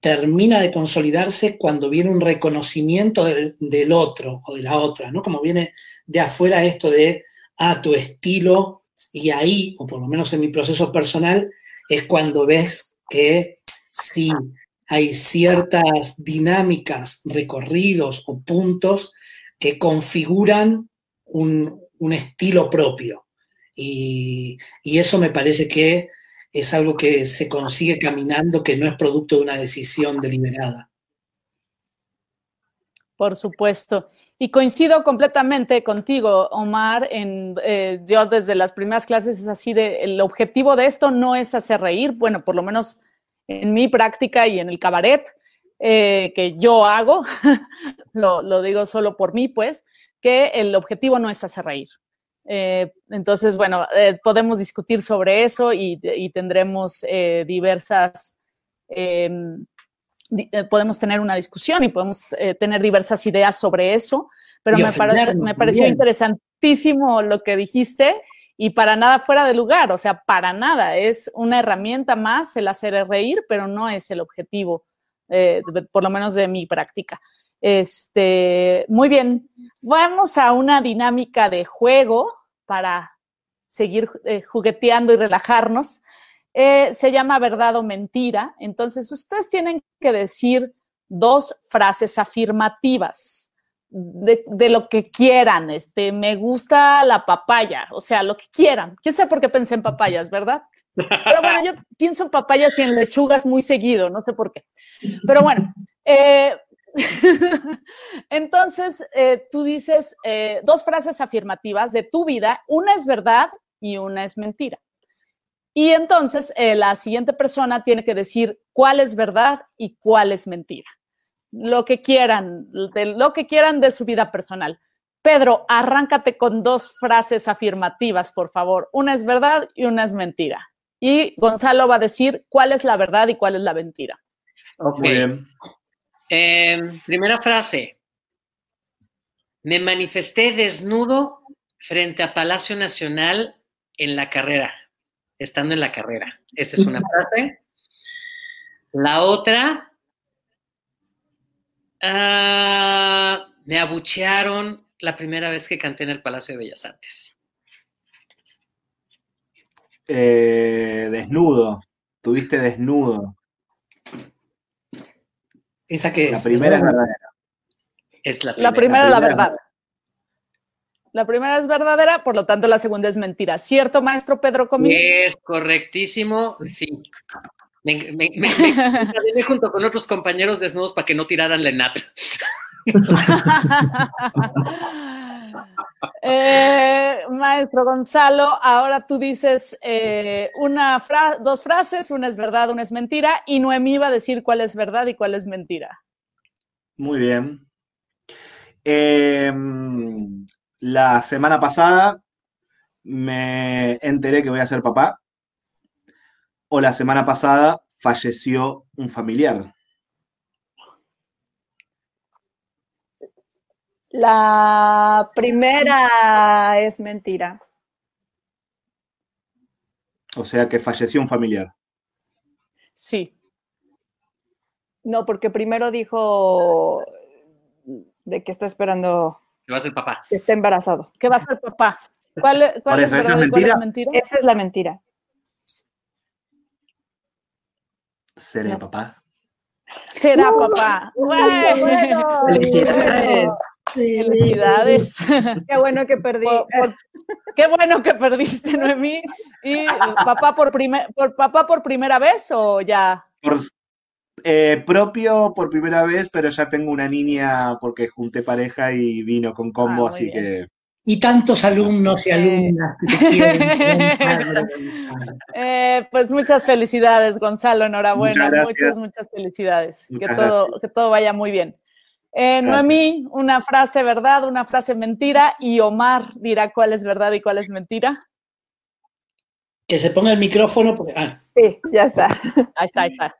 termina de consolidarse cuando viene un reconocimiento del, del, otro o de la otra, ¿no? Como viene de afuera esto de, ah, tu estilo, y ahí, o por lo menos en mi proceso personal, es cuando ves que sí hay ciertas dinámicas, recorridos o puntos que configuran un, un estilo propio. Y, y eso me parece que es algo que se consigue caminando, que no es producto de una decisión deliberada. Por supuesto. Y coincido completamente contigo, Omar, eh, yo desde las primeras clases es así de, el objetivo de esto no es hacer reír, bueno, por lo menos en mi práctica y en el cabaret eh, que yo hago, lo, digo solo por mí, pues, que el objetivo no es hacer reír. Eh, entonces, bueno, podemos discutir sobre eso y, tendremos diversas em, podemos tener una discusión y podemos eh, tener diversas ideas sobre eso, pero me, parece, me pareció interesantísimo lo que dijiste y para nada fuera de lugar, o sea, para nada, es una herramienta más el hacer reír, pero no es el objetivo, eh, por lo menos de mi práctica. Este, muy bien, vamos a una dinámica de juego para seguir jugueteando y relajarnos. Eh, se llama verdad o mentira. Entonces, ustedes tienen que decir dos frases afirmativas de, lo que quieran. Este, me gusta la papaya, o sea, lo que quieran. ¿Quién sabe por qué pensé en papayas, verdad? Pero bueno, yo pienso en papayas y en lechugas muy seguido, no sé por qué. Pero bueno, eh, entonces eh, tú dices dos frases afirmativas de tu vida, una es verdad y una es mentira. Y entonces eh, la siguiente persona tiene que decir cuál es verdad y cuál es mentira. Lo que quieran, de, lo que quieran de su vida personal. Pedro, arráncate con dos frases afirmativas, por favor. Una es verdad y una es mentira. y Gonzalo va a decir cuál es la verdad y cuál es la mentira. Ok. Em, primera frase. Me manifesté desnudo frente a Palacio Nacional en la carrera, estando en la carrera. Esa es una frase. La otra, ah, me abuchearon la primera vez que canté en el Palacio de Bellas Artes. Eh, desnudo, tuviste desnudo. ¿Esa que La primera es verdadera. Es la La primera. primera es la primera. verdad. La primera es verdadera, por lo tanto la segunda es mentira. ¿Cierto, maestro Pedro Comín? Es correctísimo, sí. Me, me, me- me encadené junto con otros compañeros desnudos para que no tiraran la ENAT. Eh, maestro Gonzalo, ahora tú dices eh, una fra- dos frases, una es verdad, una es mentira, y Noemí va a decir cuál es verdad y cuál es mentira. Muy bien. Em, la semana pasada me enteré que voy a ser papá. O la semana pasada falleció un familiar. La primera es mentira. O sea que falleció un familiar. Sí. No, porque primero dijo de que está esperando Que va a ser papá. que esté embarazado. ¿Qué va a ser papá? ¿Cuál, cuál es ¿esa es cuál es mentira? mentira? Esa es la mentira. ¿Seré No. papá? Será Uh, papá. Felicidades. Felicidades. Qué bueno que perdí. Por- por- qué bueno que perdiste, Noemí. ¿Y papá por, primer, por papá por primera vez o ya? Por, eh, propio por primera vez, pero ya tengo una niña porque junté pareja y vino con combo, Ah, muy así bien. que Y tantos alumnos y alumnas. Eh, pues muchas felicidades, Gonzalo. Enhorabuena. Muchas Muchas, felicidades. que, todo, que todo vaya muy bien. Eh. Noemí, una frase verdad, una frase mentira. Y Omar dirá cuál es verdad y cuál es mentira. Que se ponga el micrófono porque. Ah, Sí, ya está. Ahí está, ahí está.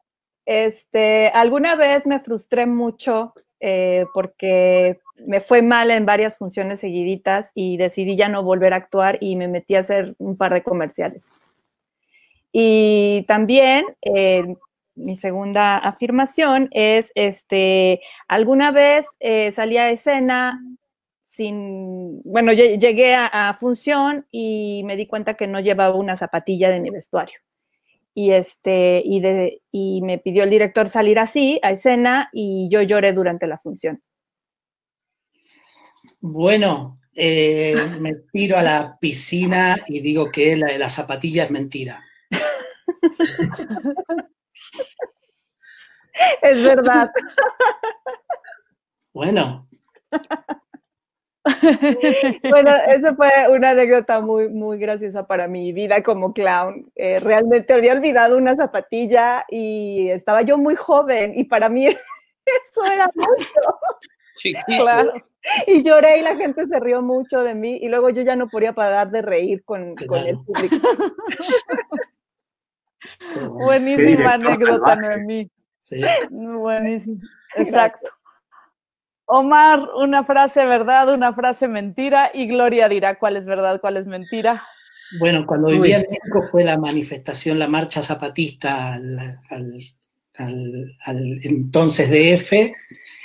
Este, alguna vez me frustré mucho eh, porque me fue mal en varias funciones seguiditas y decidí ya no volver a actuar y me metí a hacer un par de comerciales. Y también eh, mi segunda afirmación es, este, alguna vez eh, salí a escena sin, bueno, lle- llegué a función y me di cuenta que no llevaba una zapatilla de mi vestuario y este y de y me pidió el director salir así a escena y yo lloré durante la función. bueno, eh, me tiro a la piscina y digo que la de la zapatilla es mentira. Es verdad. Bueno, bueno, eso fue una anécdota muy muy graciosa para mi vida como clown. Eh, realmente había olvidado una zapatilla y estaba yo muy joven y para mí eso era mucho. Chiquito. Claro. Y lloré y la gente se rió mucho de mí y luego yo ya no podía parar de reír con, con el público. Buenísima anécdota. Noemí. sí. Buenísimo. Exacto. Omar, una frase verdad, una frase mentira y Gloria dirá cuál es verdad, cuál es mentira. Bueno, cuando Uy. vivía en México fue la manifestación, la marcha zapatista al, al- al- al entonces DF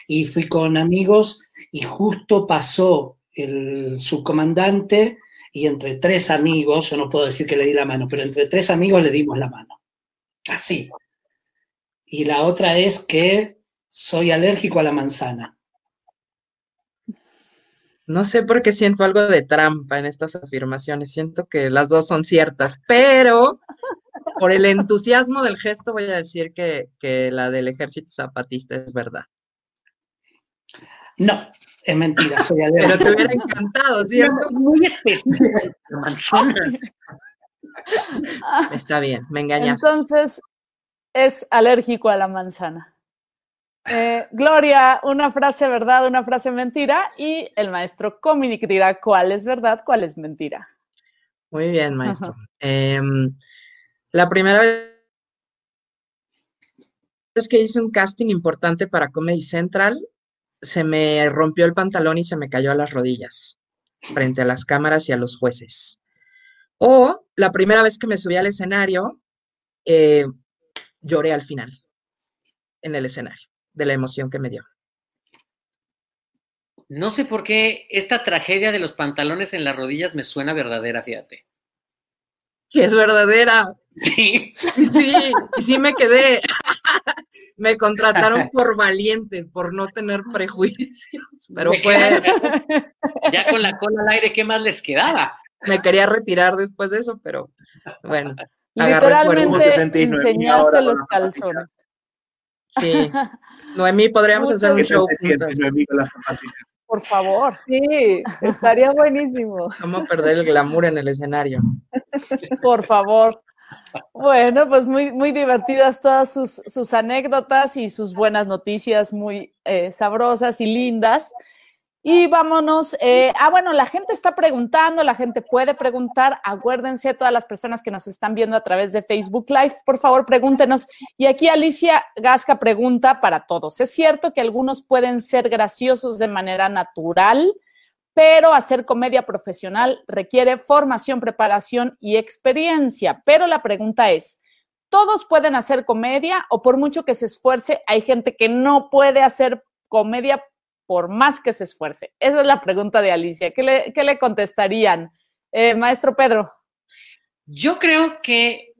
y fui con amigos y justo pasó el subcomandante y entre tres amigos, yo no puedo decir que le di la mano, pero entre tres amigos le dimos la mano. Así. Y la otra es que soy alérgico a la manzana. No sé por qué siento algo de trampa en estas afirmaciones. Siento que las dos son ciertas, pero por el entusiasmo del gesto voy a decir que, que la del ejército zapatista es verdad. No, es mentira, soy Pero te hubiera encantado, ¿cierto? Muy específica. la manzana. Está bien, me engañaste. Entonces, es alérgico a la manzana. Eh, Gloria, una frase verdad, una frase mentira y el maestro Cominic dirá cuál es verdad, cuál es mentira. Muy bien, maestro. Em, La primera vez que hice un casting importante para Comedy Central, se me rompió el pantalón y se me cayó a las rodillas frente a las cámaras y a los jueces. O la primera vez que me subí al escenario, eh, lloré al final, en el escenario, de la emoción que me dio. No sé por qué esta tragedia de los pantalones en las rodillas me suena verdadera, fíjate. Que es verdadera. Sí. Sí, sí me quedé. me contrataron por valiente, por no tener prejuicios. Pero fue. Ya con la cola al aire, ¿qué más les quedaba? Me quería retirar después de eso, pero bueno. Literalmente enseñaste los calzones. Sí. Noemí, podríamos hacer un show. Por favor. Sí, estaría buenísimo. Vamos a perder el glamour en el escenario. Por favor. Bueno, pues muy, muy divertidas todas sus, sus anécdotas y sus buenas noticias, muy eh, sabrosas y lindas. Y vámonos. Eh, ah, bueno, la gente está preguntando, la gente puede preguntar. Acuérdense, todas las personas que nos están viendo a través de Facebook Live, por favor, pregúntenos. Y aquí Alicia Gasca pregunta para todos. ¿Es cierto que algunos pueden ser graciosos de manera natural, pero hacer comedia profesional requiere formación, preparación y experiencia? Pero la pregunta es, ¿todos pueden hacer comedia o por mucho que se esfuerce, hay gente que no puede hacer comedia por más que se esfuerce? Esa es la pregunta de Alicia. ¿Qué le, contestarían? Eh, maestro Pedro. Yo creo que,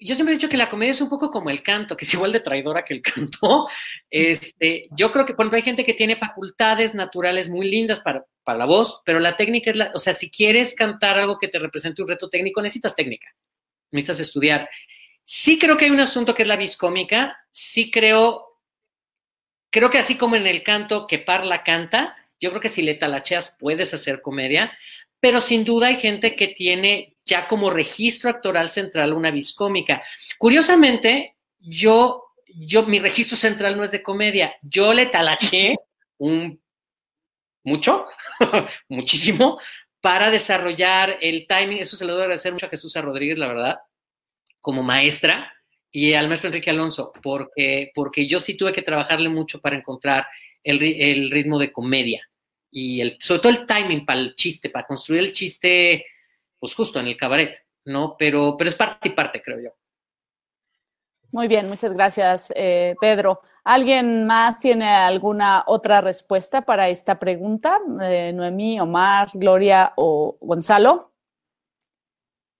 yo siempre he dicho que la comedia es un poco como el canto, que es igual de traidora que el canto. Este, yo creo que, por ejemplo, hay gente que tiene facultades naturales muy lindas para, para la voz, pero la técnica es la, o sea, si quieres cantar algo que te represente un reto técnico, necesitas técnica, necesitas estudiar. Sí creo que hay un asunto que es la viscómica, sí creo creo que así como en el canto que Parla canta, yo creo que si le talacheas puedes hacer comedia, pero sin duda hay gente que tiene ya como registro actoral central una viscómica. Curiosamente, yo, yo, mi registro central no es de comedia, yo le talaché un mucho, muchísimo, para desarrollar el timing. Eso se lo debo agradecer mucho a Jesús Rodríguez, la verdad, como maestra, y al maestro Enrique Alonso, porque, porque yo sí tuve que trabajarle mucho para encontrar el, el ritmo de comedia y el, sobre todo el timing para el chiste, para construir el chiste, pues justo en el cabaret, ¿no? Pero, pero es parte y parte, creo yo. Muy bien, muchas gracias, eh, Pedro. ¿Alguien más tiene alguna otra respuesta para esta pregunta? Eh, Noemí, Omar, Gloria o Gonzalo.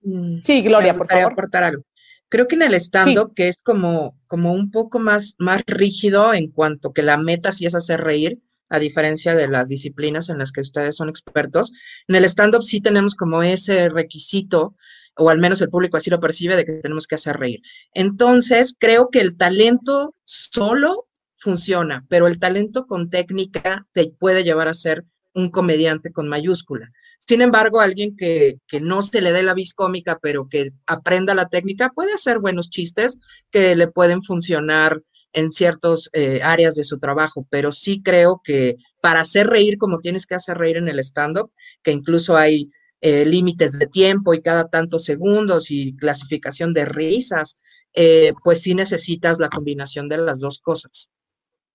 Mm, sí, Gloria, por favor. aportar algo. Creo que en el stand-up, que es como, como un poco más, más rígido en cuanto que la meta sí es hacer reír, a diferencia de las disciplinas en las que ustedes son expertos, en el stand-up sí tenemos como ese requisito, o al menos el público así lo percibe, de que tenemos que hacer reír. Entonces, creo que el talento solo funciona, pero el talento con técnica te puede llevar a ser un comediante con mayúscula. Sin embargo, alguien que, no se le dé la vis cómica, pero que aprenda la técnica, puede hacer buenos chistes que le pueden funcionar en ciertas eh, áreas de su trabajo, pero sí creo que para hacer reír como tienes que hacer reír en el stand-up, que incluso hay eh, límites de tiempo y cada tantos segundos y clasificación de risas, eh, pues sí necesitas la combinación de las dos cosas.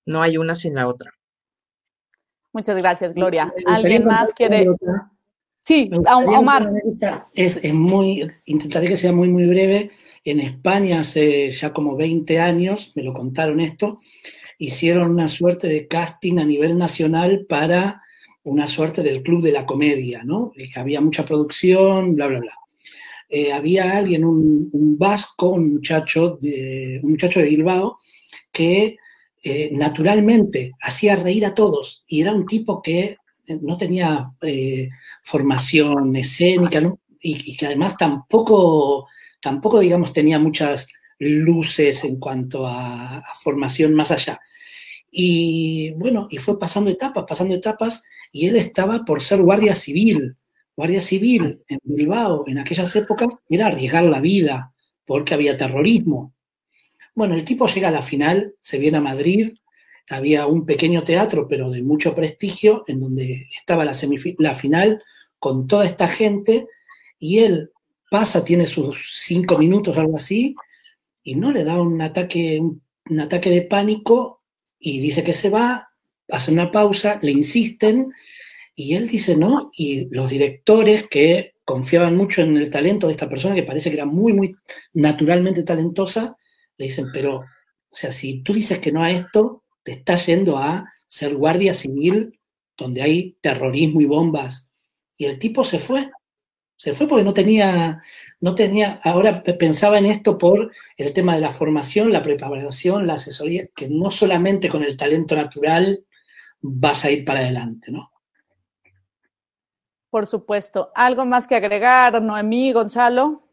No hay una sin la otra. Muchas gracias, Gloria. ¿Alguien más quiere? Sí, Omar. Es, es, muy, intentaré que sea muy, muy breve. En España hace ya como 20 años, me lo contaron esto, hicieron una suerte de casting a nivel nacional para una suerte del club de la comedia, ¿no? Había mucha producción, bla, bla, bla. Eh, había alguien, un, vasco, un muchacho, de, un muchacho de Bilbao, que eh, naturalmente hacía reír a todos y era un tipo que no tenía eh, formación escénica, y, que además tampoco, tampoco, digamos, tenía muchas luces en cuanto a, formación más allá. Y bueno, y fue pasando etapas, pasando etapas, y él estaba por ser guardia civil. Guardia civil en Bilbao en aquellas épocas era arriesgar la vida porque había terrorismo. Bueno, el tipo llega a la final, se viene a Madrid, había un pequeño teatro, pero de mucho prestigio, en donde estaba la, la final con toda esta gente, y él pasa, tiene sus cinco minutos, algo así, y no le da un ataque, un ataque de pánico y dice que se va, hace una pausa, le insisten y él dice no, y los directores que confiaban mucho en el talento de esta persona, que parece que era muy, muy naturalmente talentosa, le dicen, pero, o sea, si tú dices que no a esto, te estás yendo a ser guardia civil donde hay terrorismo y bombas. Y el tipo se fue, se fue porque no tenía, no tenía, ahora pensaba en esto por el tema de la formación, la preparación, la asesoría, que no solamente con el talento natural vas a ir para adelante, ¿no? Por supuesto. ¿Algo más que agregar, Noemí, Gonzalo?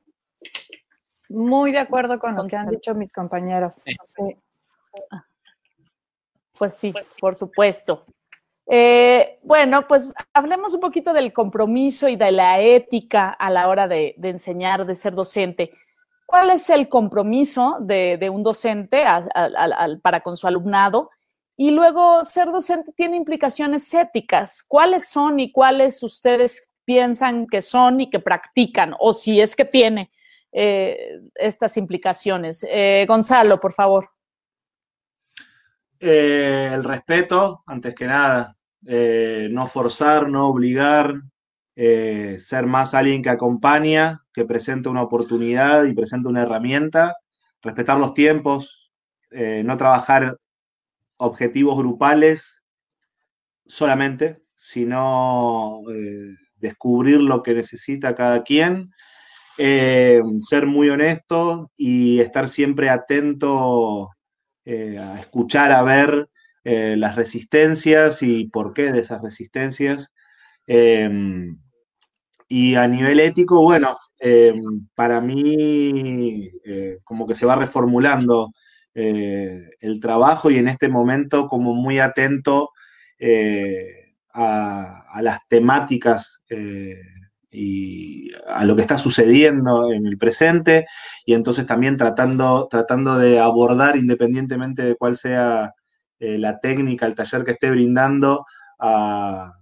Muy de acuerdo con lo que han dicho mis compañeros. Pues sí, por supuesto. Eh, bueno, pues hablemos un poquito del compromiso y de la ética a la hora de, enseñar, de ser docente. ¿Cuál es el compromiso de, un docente para con su alumnado? Y luego, ser docente tiene implicaciones éticas. ¿Cuáles son y cuáles ustedes piensan que son y que practican? O si es que tiene eh, estas implicaciones. Eh, Gonzalo, por favor. Eh, el respeto, antes que nada. no forzar, no obligar. ser más alguien que acompaña, que presenta una oportunidad y presenta una herramienta. Respetar los tiempos. no trabajar objetivos grupales solamente, sino eh, descubrir lo que necesita cada quien, eh, ser muy honesto y estar siempre atento eh, a escuchar, a ver las resistencias y por qué de esas resistencias. Em, y a nivel ético, bueno, em, para mí como que se va reformulando eh, el trabajo y en este momento como muy atento eh, a, las temáticas eh, y a lo que está sucediendo en el presente y entonces también tratando, tratando de abordar independientemente de cuál sea la técnica, el taller que esté brindando, a,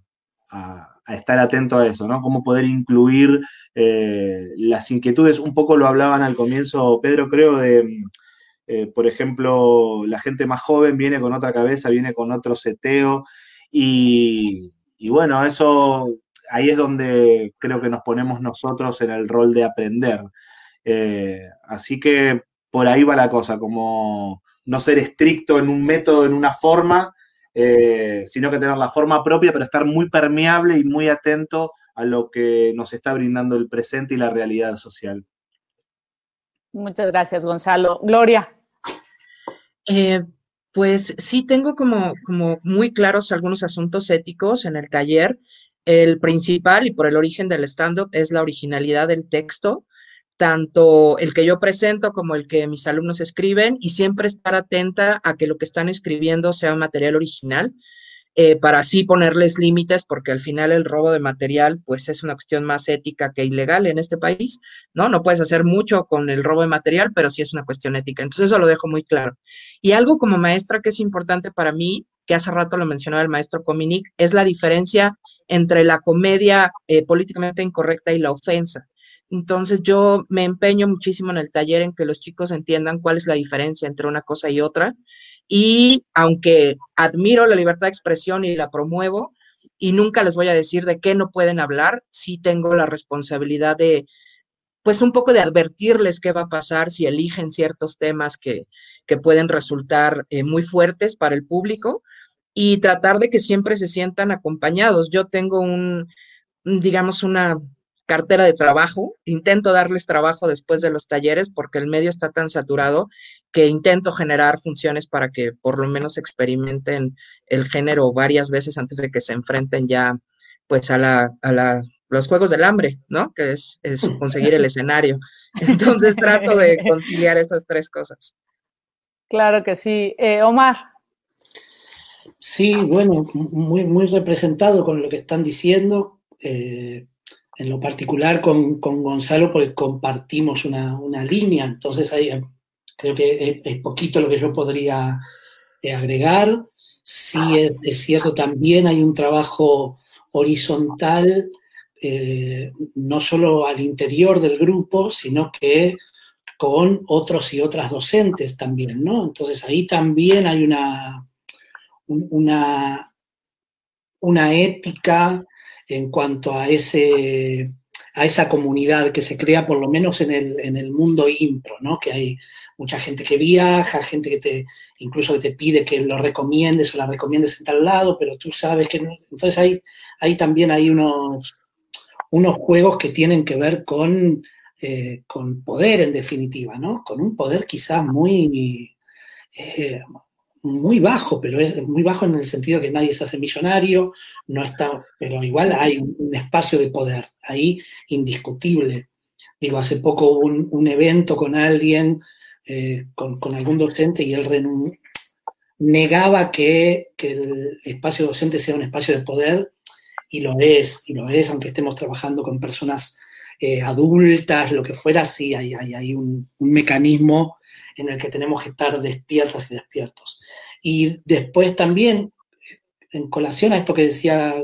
estar atento a eso, ¿no? Cómo poder incluir las inquietudes, un poco lo hablaban al comienzo, Pedro, creo, de eh, por ejemplo, la gente más joven viene con otra cabeza, viene con otro seteo y, bueno, eso ahí es donde creo que nos ponemos nosotros en el rol de aprender. Eh, así que por ahí va la cosa, como no ser estricto en un método, en una forma, eh, sino que tener la forma propia, pero estar muy permeable y muy atento a lo que nos está brindando el presente y la realidad social. Muchas gracias, Gonzalo. Gloria. Eh, pues sí, tengo como, como muy claros algunos asuntos éticos en el taller. El principal, y por el origen del stand-up, es la originalidad del texto, tanto el que yo presento como el que mis alumnos escriben, y siempre estar atenta a que lo que están escribiendo sea material original. Eh, para así ponerles límites, porque al final el robo de material, pues es una cuestión más ética que ilegal en este país, ¿no? No puedes hacer mucho con el robo de material, pero sí es una cuestión ética. Entonces eso lo dejo muy claro. Y algo como maestra que es importante para mí, que hace rato lo mencionaba el maestro Cominic, es la diferencia entre la comedia eh, políticamente incorrecta y la ofensa. Entonces yo me empeño muchísimo en el taller en que los chicos entiendan cuál es la diferencia entre una cosa y otra y aunque admiro la libertad de expresión y la promuevo, y nunca les voy a decir de qué no pueden hablar, sí tengo la responsabilidad de, pues un poco de advertirles qué va a pasar si eligen ciertos temas que, que pueden resultar eh, muy fuertes para el público y tratar de que siempre se sientan acompañados. Yo tengo un, digamos, una cartera de trabajo, intento darles trabajo después de los talleres porque el medio está tan saturado que intento generar funciones para que por lo menos experimenten el género varias veces antes de que se enfrenten ya pues a la, a la los juegos del hambre, ¿no? Que es, conseguir el escenario. Entonces trato de conciliar estas tres cosas. Claro que sí. Eh, Omar. Sí, bueno, muy, muy representado con lo que están diciendo. Eh, en lo particular con, Gonzalo porque compartimos una, línea, entonces ahí eh, creo que es, poquito lo que yo podría eh, agregar. Sí es, cierto, también hay un trabajo horizontal no solo al interior del grupo, sino que con otros y otras docentes también, ¿no? Entonces ahí también hay una, una, una ética en cuanto a, ese, a esa comunidad que se crea, por lo menos en el, en el mundo impro, ¿no? Que hay mucha gente que viaja, gente que te, incluso que te pide que lo recomiendes o la recomiendes en tal lado, pero tú sabes que no. Entonces ahí, también hay unos, unos juegos que tienen que ver con, eh, con poder en definitiva, ¿no? Con un poder quizás muy, eh, muy bajo, pero es muy bajo en el sentido que nadie se hace millonario, no está, pero igual hay un, espacio de poder ahí indiscutible. Digo, hace poco hubo un, evento con alguien, eh, con, algún docente, y él negaba que, que, el espacio docente sea un espacio de poder, y lo es, y lo es, aunque estemos trabajando con personas eh, adultas, lo que fuera, sí hay, hay, un, mecanismo en el que tenemos que estar despiertas y despiertos. Y después también, en colación a esto que decía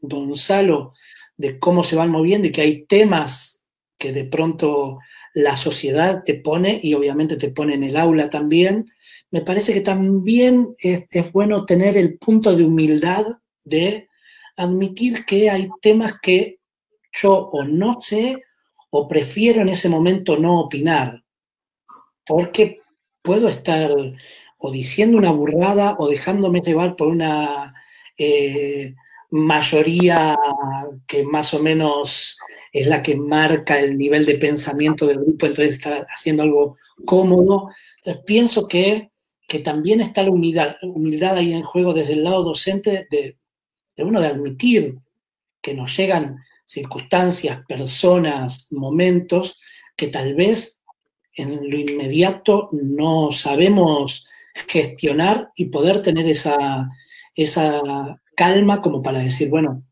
Gonzalo, de cómo se van moviendo y que hay temas que de pronto la sociedad te pone y obviamente te pone en el aula también, me parece que también es, es bueno tener el punto de humildad de admitir que hay temas que yo o no sé o prefiero en ese momento no opinar, porque puedo estar o diciendo una burrada o dejándome llevar por una eh, mayoría que más o menos es la que marca el nivel de pensamiento del grupo, entonces está haciendo algo cómodo. Entonces pienso que, que también está la humildad, humildad ahí en juego desde el lado docente de, de uno de admitir que nos llegan circunstancias, personas, momentos que tal vez en lo inmediato no sabemos gestionar y poder tener esa, esa calma como para decir, bueno,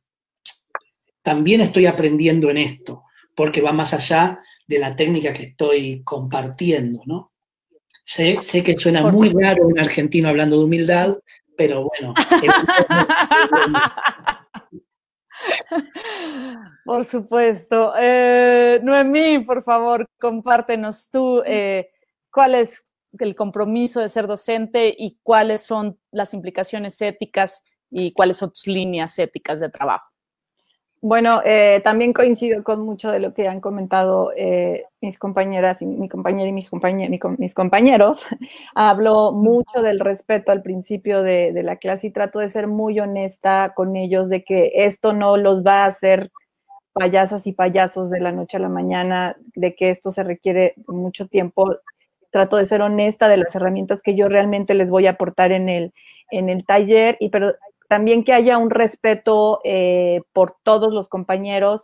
también estoy aprendiendo en esto, porque va más allá de la técnica que estoy compartiendo, ¿no? Sé, sé que suena muy raro un argentino hablando de humildad, pero bueno. Por supuesto. Eh, Noemí, por favor, compártenos tú eh, cuál es el compromiso de ser docente y cuáles son las implicaciones éticas y cuáles son tus líneas éticas de trabajo. Bueno, eh, también coincido con mucho de lo que han comentado eh, mis compañeras y mi compañera y mis, mis compañeros. Hablo mucho del respeto al principio de, de, la clase y trato de ser muy honesta con ellos de que esto no los va a hacer payasas y payasos de la noche a la mañana, de que esto se requiere mucho tiempo. Trato de ser honesta de las herramientas que yo realmente les voy a aportar en el, en el taller, y pero también que haya un respeto eh, por todos los compañeros,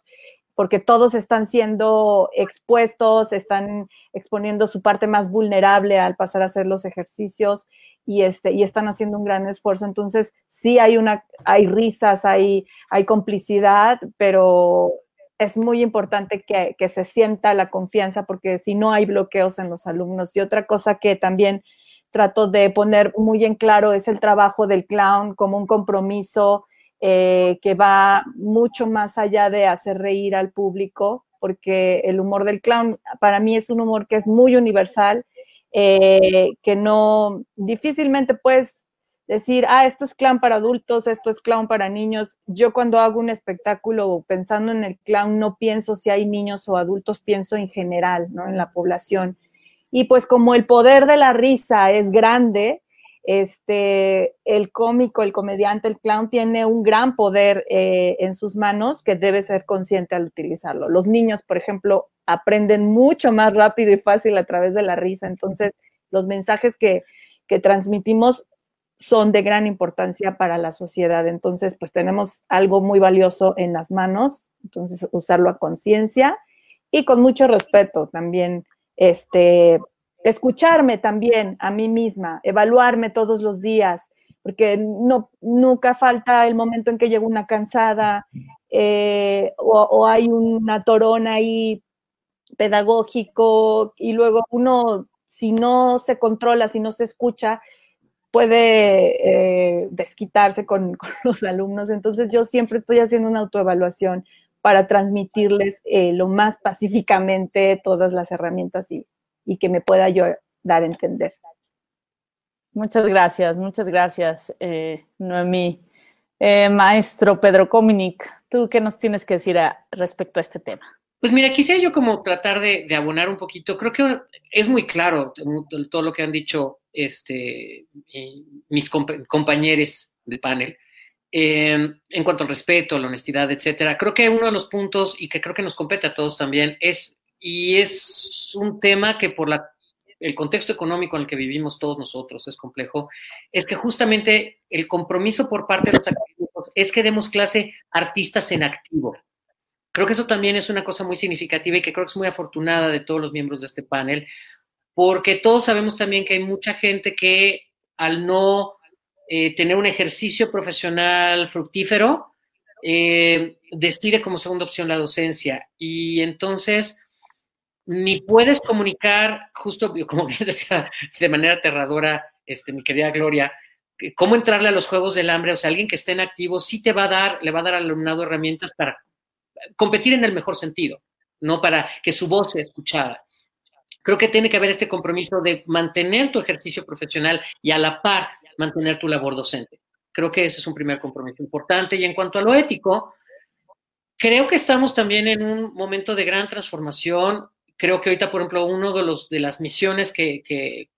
porque todos están siendo expuestos, están exponiendo su parte más vulnerable al pasar a hacer los ejercicios y, este, y están haciendo un gran esfuerzo. Entonces, sí hay, una, hay risas, hay, hay complicidad, pero es muy importante que, que se sienta la confianza porque si no hay bloqueos en los alumnos. Y otra cosa que también trato de poner muy en claro es el trabajo del clown como un compromiso eh, que va mucho más allá de hacer reír al público, porque el humor del clown para mí es un humor que es muy universal, eh, que no difícilmente puedes decir, ah, esto es clown para adultos, esto es clown para niños. Yo cuando hago un espectáculo pensando en el clown no pienso si hay niños o adultos, pienso en general, ¿no? En la población. Y pues como el poder de la risa es grande, este, el cómico, el comediante, el clown tiene un gran poder eh, en sus manos que debe ser consciente al utilizarlo. Los niños, por ejemplo, aprenden mucho más rápido y fácil a través de la risa. Entonces, los mensajes que, que transmitimos son de gran importancia para la sociedad. Entonces, pues tenemos algo muy valioso en las manos. Entonces, usarlo a conciencia y con mucho respeto también este, escucharme también a mí misma, evaluarme todos los días, porque no, nunca falta el momento en que llego una cansada eh, o, hay una torona ahí pedagógico y luego uno, si no se controla, si no se escucha, puede eh, desquitarse con, con, los alumnos. Entonces yo siempre estoy haciendo una autoevaluación para transmitirles eh, lo más pacíficamente todas las herramientas y, que me pueda yo dar a entender. Muchas gracias, muchas gracias, eh, Noemí. Eh, maestro Pedro Cominic, ¿tú qué nos tienes que decir respecto a este tema? Pues mira, quisiera yo como tratar de, abonar un poquito. Creo que es muy claro todo lo que han dicho este, mis compañeros de panel. Em, en cuanto al respeto, la honestidad, etcétera. Creo que uno de los puntos y que creo que nos compete a todos también es, y es un tema que por la, el contexto económico en el que vivimos todos nosotros es complejo, es que justamente el compromiso por parte de los académicos es que demos clase artistas en activo. Creo que eso también es una cosa muy significativa y que creo que es muy afortunada de todos los miembros de este panel, porque todos sabemos también que hay mucha gente que al no eh, tener un ejercicio profesional fructífero, eh, decide como segunda opción la docencia. Y entonces ni puedes comunicar, justo como bien decía de manera aterradora, este, mi querida Gloria, cómo entrarle a los juegos del hambre, o sea, alguien que esté en activo sí te va a dar, le va a dar al alumnado herramientas para competir en el mejor sentido, no para que su voz sea escuchada. Creo que tiene que haber este compromiso de mantener tu ejercicio profesional y a la par mantener tu labor docente. Creo que ese es un primer compromiso importante. Y en cuanto a lo ético, creo que estamos también en un momento de gran transformación. Creo que ahorita, por ejemplo, uno de, los, de las misiones que, que,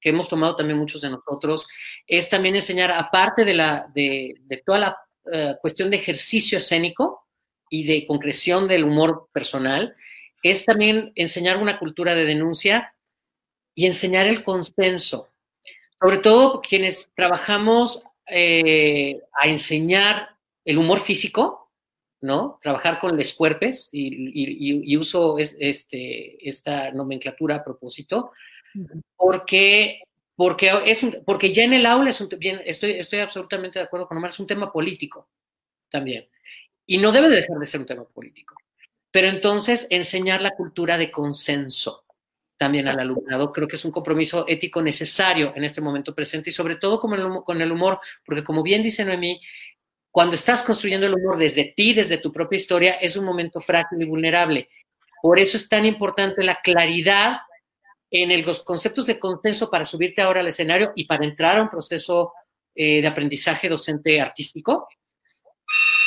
hemos tomado también muchos de nosotros es también enseñar, aparte de, la, de, toda la eh, cuestión de ejercicio escénico y de concreción del humor personal, es también enseñar una cultura de denuncia y enseñar el consenso sobre todo quienes trabajamos eh, a enseñar el humor físico, ¿no? Trabajar con les cuerpes y, uso este, esta nomenclatura a propósito, porque, porque, es porque ya en el aula es un, bien, estoy, estoy absolutamente de acuerdo con Omar, es un tema político también. Y no debe dejar de ser un tema político. Pero entonces enseñar la cultura de consenso, también al alumnado. Creo que es un compromiso ético necesario en este momento presente y sobre todo con el, humor, porque como bien dice Noemí, cuando estás construyendo el humor desde ti, desde tu propia historia, es un momento frágil y vulnerable. Por eso es tan importante la claridad en los conceptos de consenso para subirte ahora al escenario y para entrar a un proceso eh, de aprendizaje docente artístico,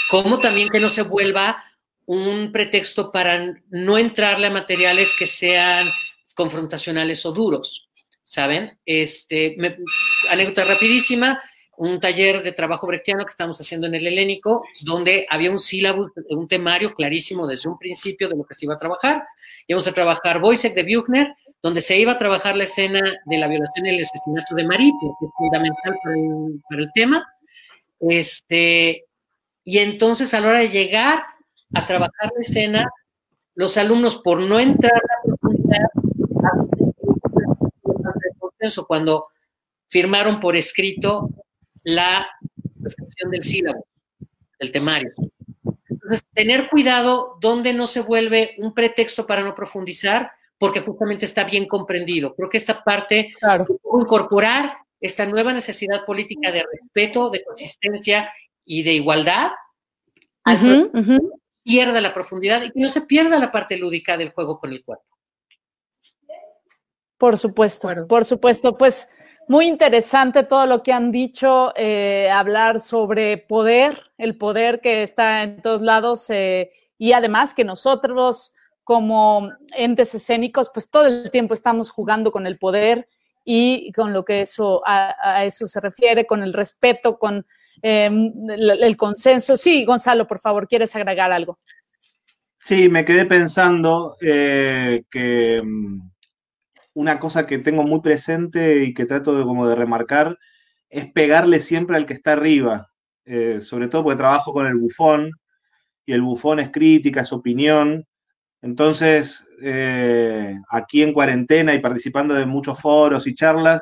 como también que no se vuelva un pretexto para no entrarle a materiales que sean confrontacionales o duros, ¿saben? Este, anécdota rapidísima, un taller de trabajo brechtiano que estamos haciendo en el helénico, donde había un sílabo, un temario clarísimo desde un principio de lo que se iba a trabajar. Íbamos a trabajar Boisek de Buchner, donde se iba a trabajar la escena de la violación y el asesinato de Marie, que es fundamental para el, tema. Este, y entonces a la hora de llegar a trabajar la escena, los alumnos, por no entrar a profundidad, cuando firmaron por escrito la descripción del sílabo, del temario. Entonces, tener cuidado donde no se vuelve un pretexto para no profundizar, porque justamente está bien comprendido. Creo que esta parte, claro. incorporar esta nueva necesidad política de respeto, de consistencia y de igualdad, pierda la profundidad y que no se pierda la parte lúdica del juego con el cuerpo. Por supuesto, por supuesto. Pues muy interesante todo lo que han dicho, eh, hablar sobre poder, el poder que está en todos lados eh, y además que nosotros como entes escénicos, pues todo el tiempo estamos jugando con el poder y con lo que eso a, eso se refiere, con el respeto, con em, el, consenso. Sí, Gonzalo, por favor, ¿quieres agregar algo? Sí, me quedé pensando eh, que mm, una cosa que tengo muy presente y que trato de, como de remarcar es pegarle siempre al que está arriba, eh, sobre todo porque trabajo con el bufón y el bufón es crítica, es opinión. Entonces, eh, aquí en cuarentena y participando de muchos foros y charlas,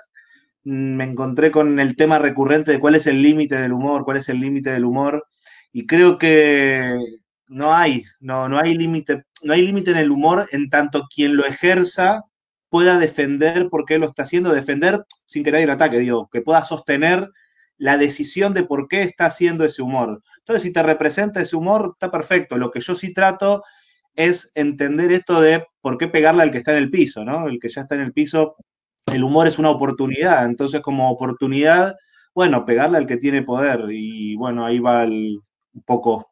me encontré con el tema recurrente de cuál es el límite del humor, cuál es el límite del humor, y creo que no hay, no, no hay límite, no hay límite en el humor en tanto quien lo ejerza pueda defender por qué lo está haciendo, defender sin que nadie lo ataque, digo, que pueda sostener la decisión de por qué está haciendo ese humor. Entonces, si te representa ese humor, está perfecto. Lo que yo sí trato es entender esto de por qué pegarle al que está en el piso, ¿no? El que ya está en el piso, el humor es una oportunidad. Entonces, como oportunidad, bueno, pegarle al que tiene poder. Y bueno, ahí va un poco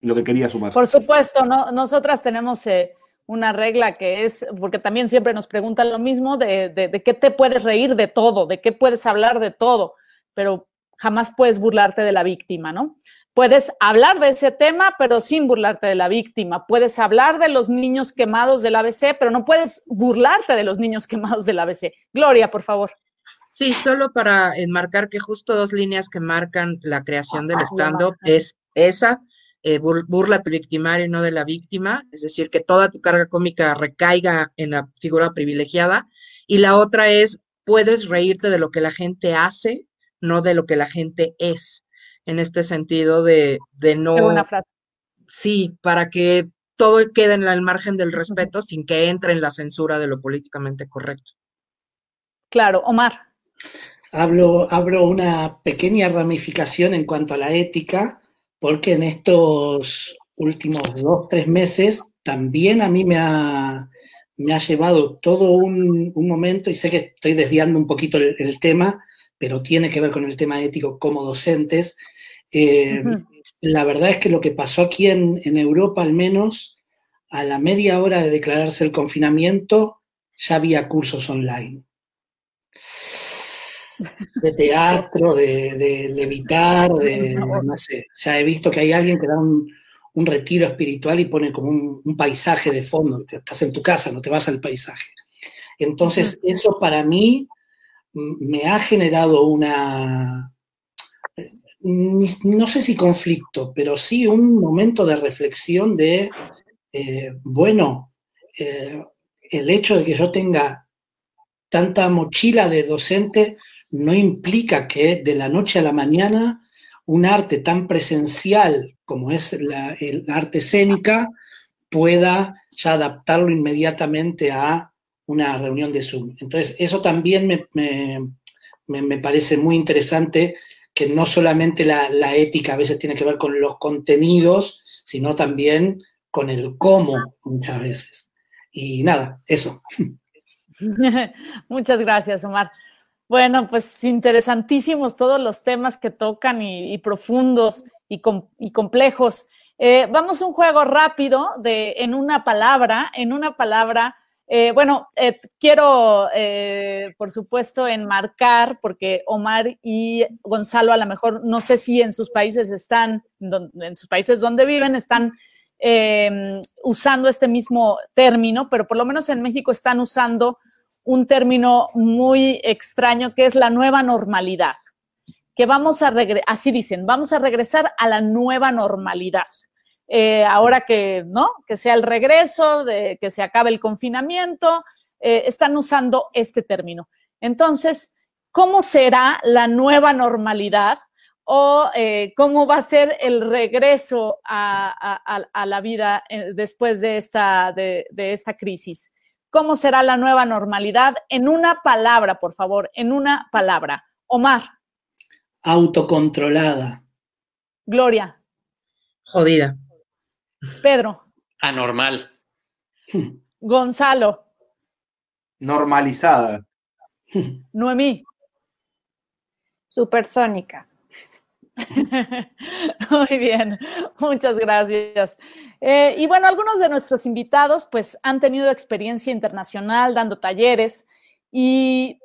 lo que quería sumar. Por supuesto, ¿no? nosotras tenemos eh, una regla que es, porque también siempre nos preguntan lo mismo, de, de, qué te puedes reír de todo, de qué puedes hablar de todo, pero jamás puedes burlarte de la víctima, ¿no? Puedes hablar de ese tema, pero sin burlarte de la víctima. Puedes hablar de los niños quemados del ABC, pero no puedes burlarte de los niños quemados del ABC. Gloria, por favor. Sí, solo para enmarcar que justo dos líneas que marcan la creación del stand-up es esa eh, burla tu victimario y no de la víctima, es decir, que toda tu carga cómica recaiga en la figura privilegiada. Y la otra es, puedes reírte de lo que la gente hace, no de lo que la gente es. En este sentido de, de no... Sí, para que todo quede en el margen del respeto sin que entre en la censura de lo políticamente correcto. Claro, Omar. Hablo, abro una pequeña ramificación en cuanto a la ética porque en estos últimos dos, tres meses también a mí me ha, me ha llevado todo un, momento, y sé que estoy desviando un poquito el, tema, pero tiene que ver con el tema ético como docentes. Eh, la verdad es que lo que pasó aquí en, en Europa, al menos, a la media hora de declararse el confinamiento, ya había cursos online. De teatro, de, de levitar, de, no sé, ya he visto que hay alguien que da un, retiro espiritual y pone como un, paisaje de fondo, estás en tu casa, no te vas al paisaje. Entonces, eso para mí me ha generado una, no sé si conflicto, pero sí un momento de reflexión de, eh, bueno, eh, el hecho de que yo tenga tanta mochila de docente no implica que de la noche a la mañana un arte tan presencial como es la, el arte escénica pueda ya adaptarlo inmediatamente a una reunión de Zoom. Entonces, eso también me, parece muy interesante, que no solamente la, la, ética a veces tiene que ver con los contenidos, sino también con el cómo muchas veces. Y nada, eso. Muchas gracias, Omar. Bueno, pues interesantísimos todos los temas que tocan y, profundos y, complejos. Eh, vamos a un juego rápido de en una palabra, en una palabra. Eh, bueno, eh, quiero, por supuesto, enmarcar, porque Omar y Gonzalo a lo mejor, no sé si en sus países están, en sus países donde viven, están usando este mismo término, pero por lo menos en México están usando un término muy extraño que es la nueva normalidad, que vamos a regresar, así dicen, vamos a regresar a la nueva normalidad. Eh, ahora que, ¿no? Que sea el regreso, de que se acabe el confinamiento, eh, están usando este término. Entonces, ¿cómo será la nueva normalidad? o eh, cómo va a ser el regreso a, la vida después de esta, de esta crisis. ¿Cómo será la nueva normalidad? En una palabra, por favor, en una palabra. Omar. Autocontrolada. Gloria. Jodida. Pedro. Anormal. Gonzalo. Normalizada. Noemí. Supersónica. Muy bien, muchas gracias. Eh, y bueno, algunos de nuestros invitados pues han tenido experiencia internacional dando talleres y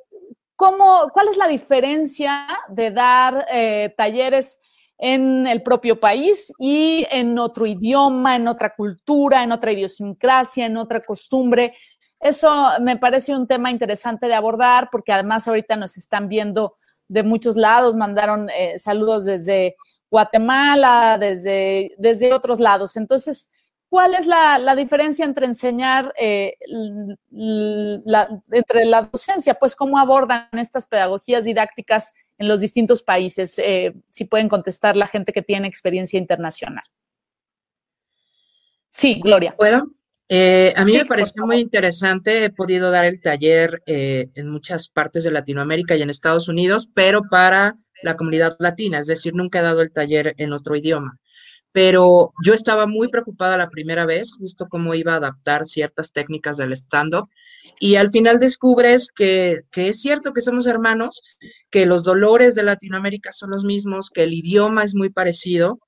¿cómo, ¿cuál es la diferencia de dar eh, talleres en el propio país y en otro idioma, en otra cultura, en otra idiosincrasia, en otra costumbre? Eso me parece un tema interesante de abordar porque además ahorita nos están viendo de muchos lados, mandaron eh, saludos desde Guatemala, desde, desde otros lados. Entonces, ¿cuál es la, diferencia entre enseñar, eh, entre la docencia? Pues, ¿cómo abordan estas pedagogías didácticas en los distintos países? Eh, si pueden contestar la gente que tiene experiencia internacional. Sí, Gloria. ¿Puedo? Eh, a mí me pareció muy interesante, he podido dar el taller eh, en muchas partes de Latinoamérica y en Estados Unidos, pero para la comunidad latina, es decir, nunca he dado el taller en otro idioma. Pero yo estaba muy preocupada la primera vez, justo cómo iba a adaptar ciertas técnicas del stand-up. Y al final descubres que, que es cierto que somos hermanos, que los dolores de Latinoamérica son los mismos, que el idioma es muy parecido.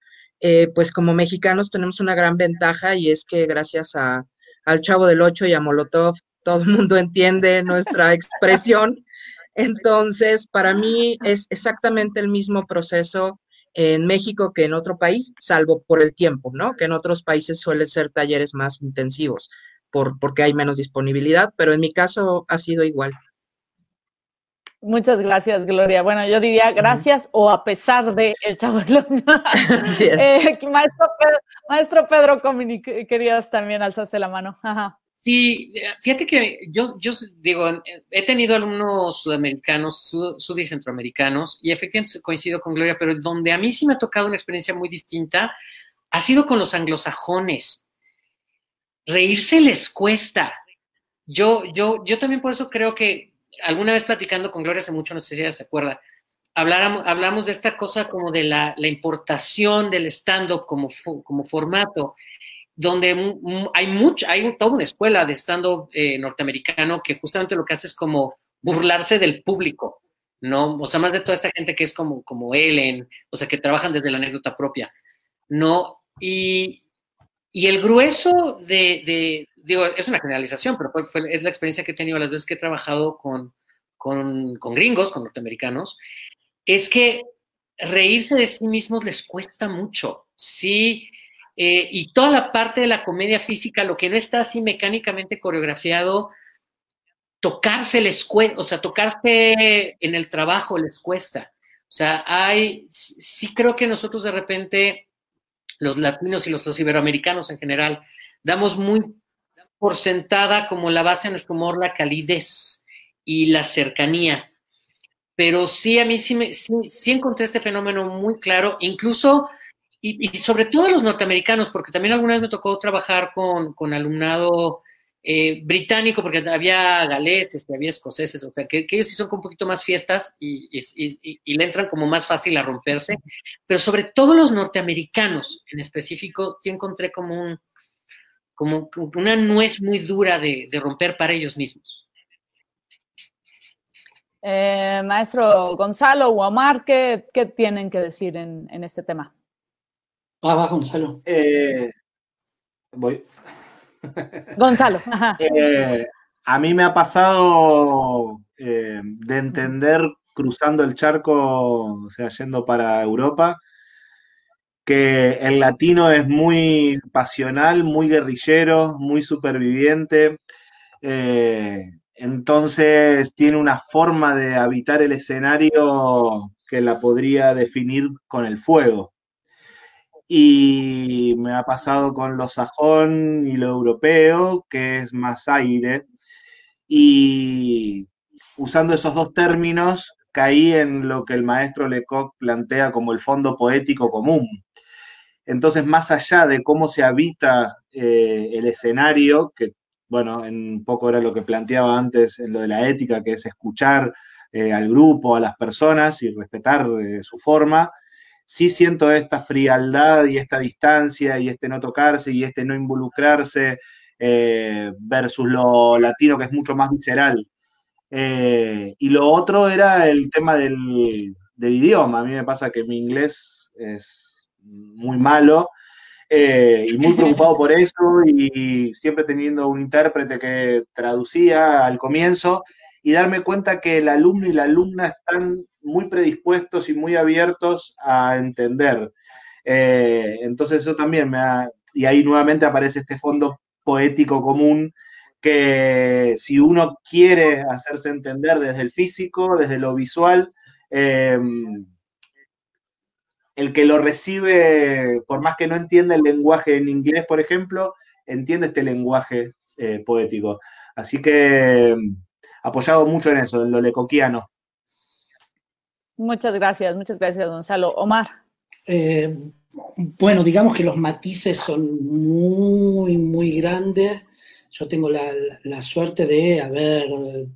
Eh, pues como mexicanos tenemos una gran ventaja y es que gracias a, al Chavo del Ocho y a Molotov, todo el mundo entiende nuestra expresión. Entonces, para mí es exactamente el mismo proceso en México que en otro país, salvo por el tiempo, ¿no? Que en otros países suelen ser talleres más intensivos por, porque hay menos disponibilidad, pero en mi caso ha sido igual. Muchas gracias, Gloria. Bueno, yo diría gracias o a pesar de el chavo de los eh, maestro, Pedro, maestro Pedro Comini, querías también alzarse la mano. Sí, fíjate que yo, yo digo, he tenido alumnos sudamericanos, sud, y centroamericanos, y efectivamente coincido con Gloria, pero donde a mí sí me ha tocado una experiencia muy distinta ha sido con los anglosajones. Reírse les cuesta. Yo, yo, yo también por eso creo que alguna vez platicando con Gloria hace mucho, no sé si ella se acuerda, hablamos, hablamos de esta cosa como de la, importación del stand-up como, como formato, donde hay mucho, hay toda una escuela de stand-up eh, norteamericano que justamente lo que hace es como burlarse del público, ¿no? O sea, más de toda esta gente que es como, como Ellen, o sea, que trabajan desde la anécdota propia, ¿no? Y, y el grueso de, digo, es una generalización, pero es la experiencia que he tenido las veces que he trabajado con, con, gringos, con norteamericanos, es que reírse de sí mismos les cuesta mucho, sí, eh, y toda la parte de la comedia física, lo que no está así mecánicamente coreografiado, tocarse les cuesta, o sea, tocarse en el trabajo les cuesta. O sea, hay, sí creo que nosotros de repente, los latinos y los, los iberoamericanos en general, damos muy por sentada como la base de nuestro humor la calidez y la cercanía. Pero sí, a mí sí, me, sí, encontré este fenómeno muy claro, incluso, y, sobre todo los norteamericanos, porque también alguna vez me tocó trabajar con, con alumnado eh, británico, porque había galeses, había escoceses, o sea, que, ellos sí son un poquito más fiestas y, y, y, le entran como más fácil a romperse, pero sobre todo los norteamericanos en específico, sí encontré como un, como una nuez muy dura de, romper para ellos mismos. Eh, maestro Gonzalo o Omar, ¿qué, tienen que decir en, este tema? Va, va, Gonzalo. Eh, voy. Gonzalo. Eh, a mí me ha pasado de entender cruzando el charco, o sea, yendo para Europa, que el latino es muy pasional, muy guerrillero, muy superviviente. Eh, entonces tiene una forma de habitar el escenario que la podría definir con el fuego. Y me ha pasado con lo sajón y lo europeo, que es más aire. Y usando esos dos términos, caí en lo que el maestro Lecoq plantea como el fondo poético común, entonces, más allá de cómo se habita eh, el escenario, que bueno, en un poco era lo que planteaba antes en lo de la ética, que es escuchar eh, al grupo, a las personas y respetar eh, su forma, sí siento esta frialdad y esta distancia y este no tocarse y este no involucrarse versus lo latino que es mucho más visceral. y lo otro era el tema del, del idioma. A mí me pasa que mi inglés es muy malo eh, y muy preocupado por eso y siempre teniendo un intérprete que traducía al comienzo y darme cuenta que el alumno y la alumna están muy predispuestos y muy abiertos a entender. Eh, entonces eso también me ha, y ahí nuevamente aparece este fondo poético común que si uno quiere hacerse entender desde el físico, desde lo visual, eh, el que lo recibe, por más que no entienda el lenguaje en inglés, por ejemplo, entiende este lenguaje eh, poético. Así que mm, apoyado mucho en eso, en lo lecoquiano. Muchas gracias, muchas gracias, Gonzalo. Omar. Eh, bueno, digamos que los matices son muy, muy grandes. Yo tengo la, la, suerte de haber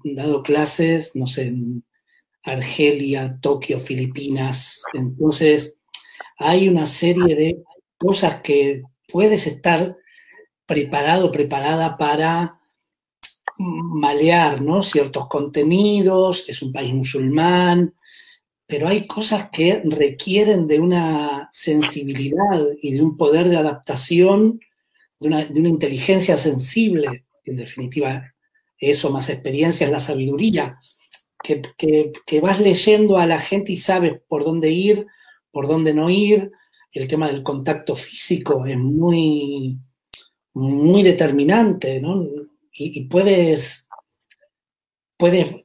dado clases, no sé, Argelia, Tokio, Filipinas. Entonces, hay una serie de cosas que puedes estar preparado, preparada para malear. Ciertos contenidos, es un país musulmán, pero hay cosas que requieren de una sensibilidad y de un poder de adaptación, de una, inteligencia sensible, en definitiva eso más experiencia es la sabiduría, que, que, vas leyendo a la gente y sabes por dónde ir, por dónde no ir. El tema del contacto físico es muy, muy determinante, ¿no? Y, puedes, puedes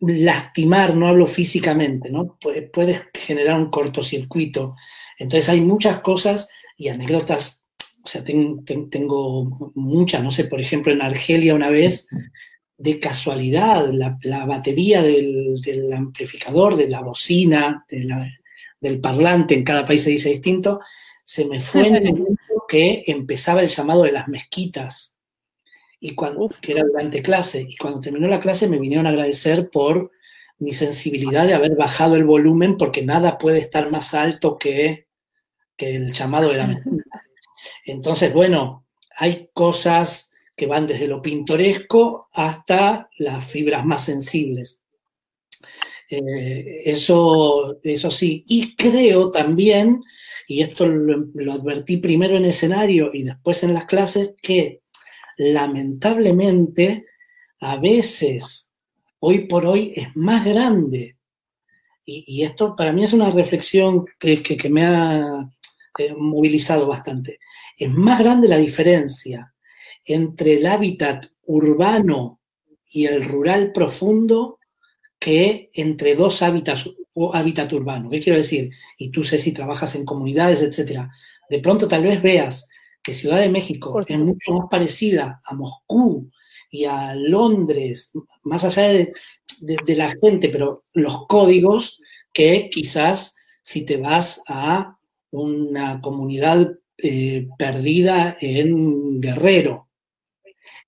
lastimar, no hablo físicamente, ¿no? Puedes generar un cortocircuito. Entonces hay muchas cosas y anécdotas, o sea, tengo muchas, no sé, por ejemplo, en Argelia una vez, de casualidad, la, batería del, amplificador, de la bocina, del parlante, en cada país se dice distinto, se me fue en el momento que empezaba el llamado de las mezquitas y cuando, que era durante clase. Y cuando terminó la clase me vinieron a agradecer por mi sensibilidad de haber bajado el volumen porque nada puede estar más alto que, que el llamado de la mezquita. Entonces, bueno, hay cosas que van desde lo pintoresco hasta las fibras más sensibles. Eh, eso, eso sí, y creo también, y esto lo, lo, advertí primero en escenario y después en las clases, que lamentablemente, a veces, hoy por hoy, es más grande. Y, esto para mí es una reflexión que, me ha eh, movilizado bastante. Es más grande la diferencia entre el hábitat urbano y el rural profundo que entre dos hábitats o hábitat urbano. ¿Qué quiero decir? Y tú sé si trabajas en comunidades, etcétera. De pronto tal vez veas que Ciudad de México es mucho más parecida a Moscú y a Londres, más allá de, la gente, pero los códigos que quizás si te vas a una comunidad eh, perdida en Guerrero.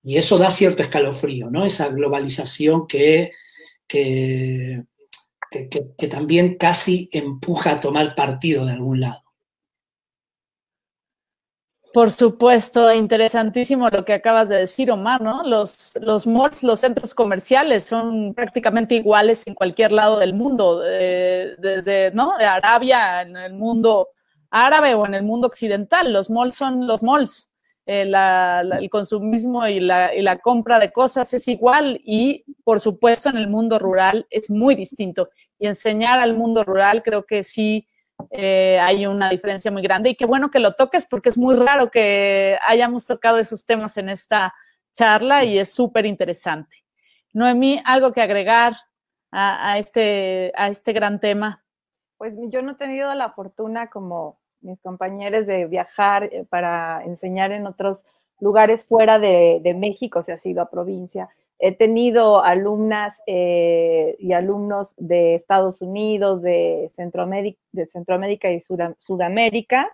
Y eso da cierto escalofrío, ¿no? Esa globalización que, que, que también casi empuja a tomar partido de algún lado. Por supuesto, interesantísimo lo que acabas de decir, Omar, ¿no? Los, los malls, los centros comerciales son prácticamente iguales en cualquier lado del mundo, desde, ¿no? De Arabia, en el mundo árabe o en el mundo occidental. Los malls son los malls. Eh, el consumismo y la, y la compra de cosas es igual y, por supuesto, en el mundo rural es muy distinto. Y enseñar al mundo rural creo que sí eh, hay una diferencia muy grande y qué bueno que lo toques porque es muy raro que hayamos tocado esos temas en esta charla y es súper interesante. Noemí, ¿algo que agregar a, este, a este gran tema? Pues yo no he tenido la fortuna como mis compañeros de viajar eh, para enseñar en otros lugares fuera de, México, si ha sido a provincia. He tenido alumnas eh, y alumnos de Estados Unidos, de Centroamérica, de Centroamérica y Sudamérica,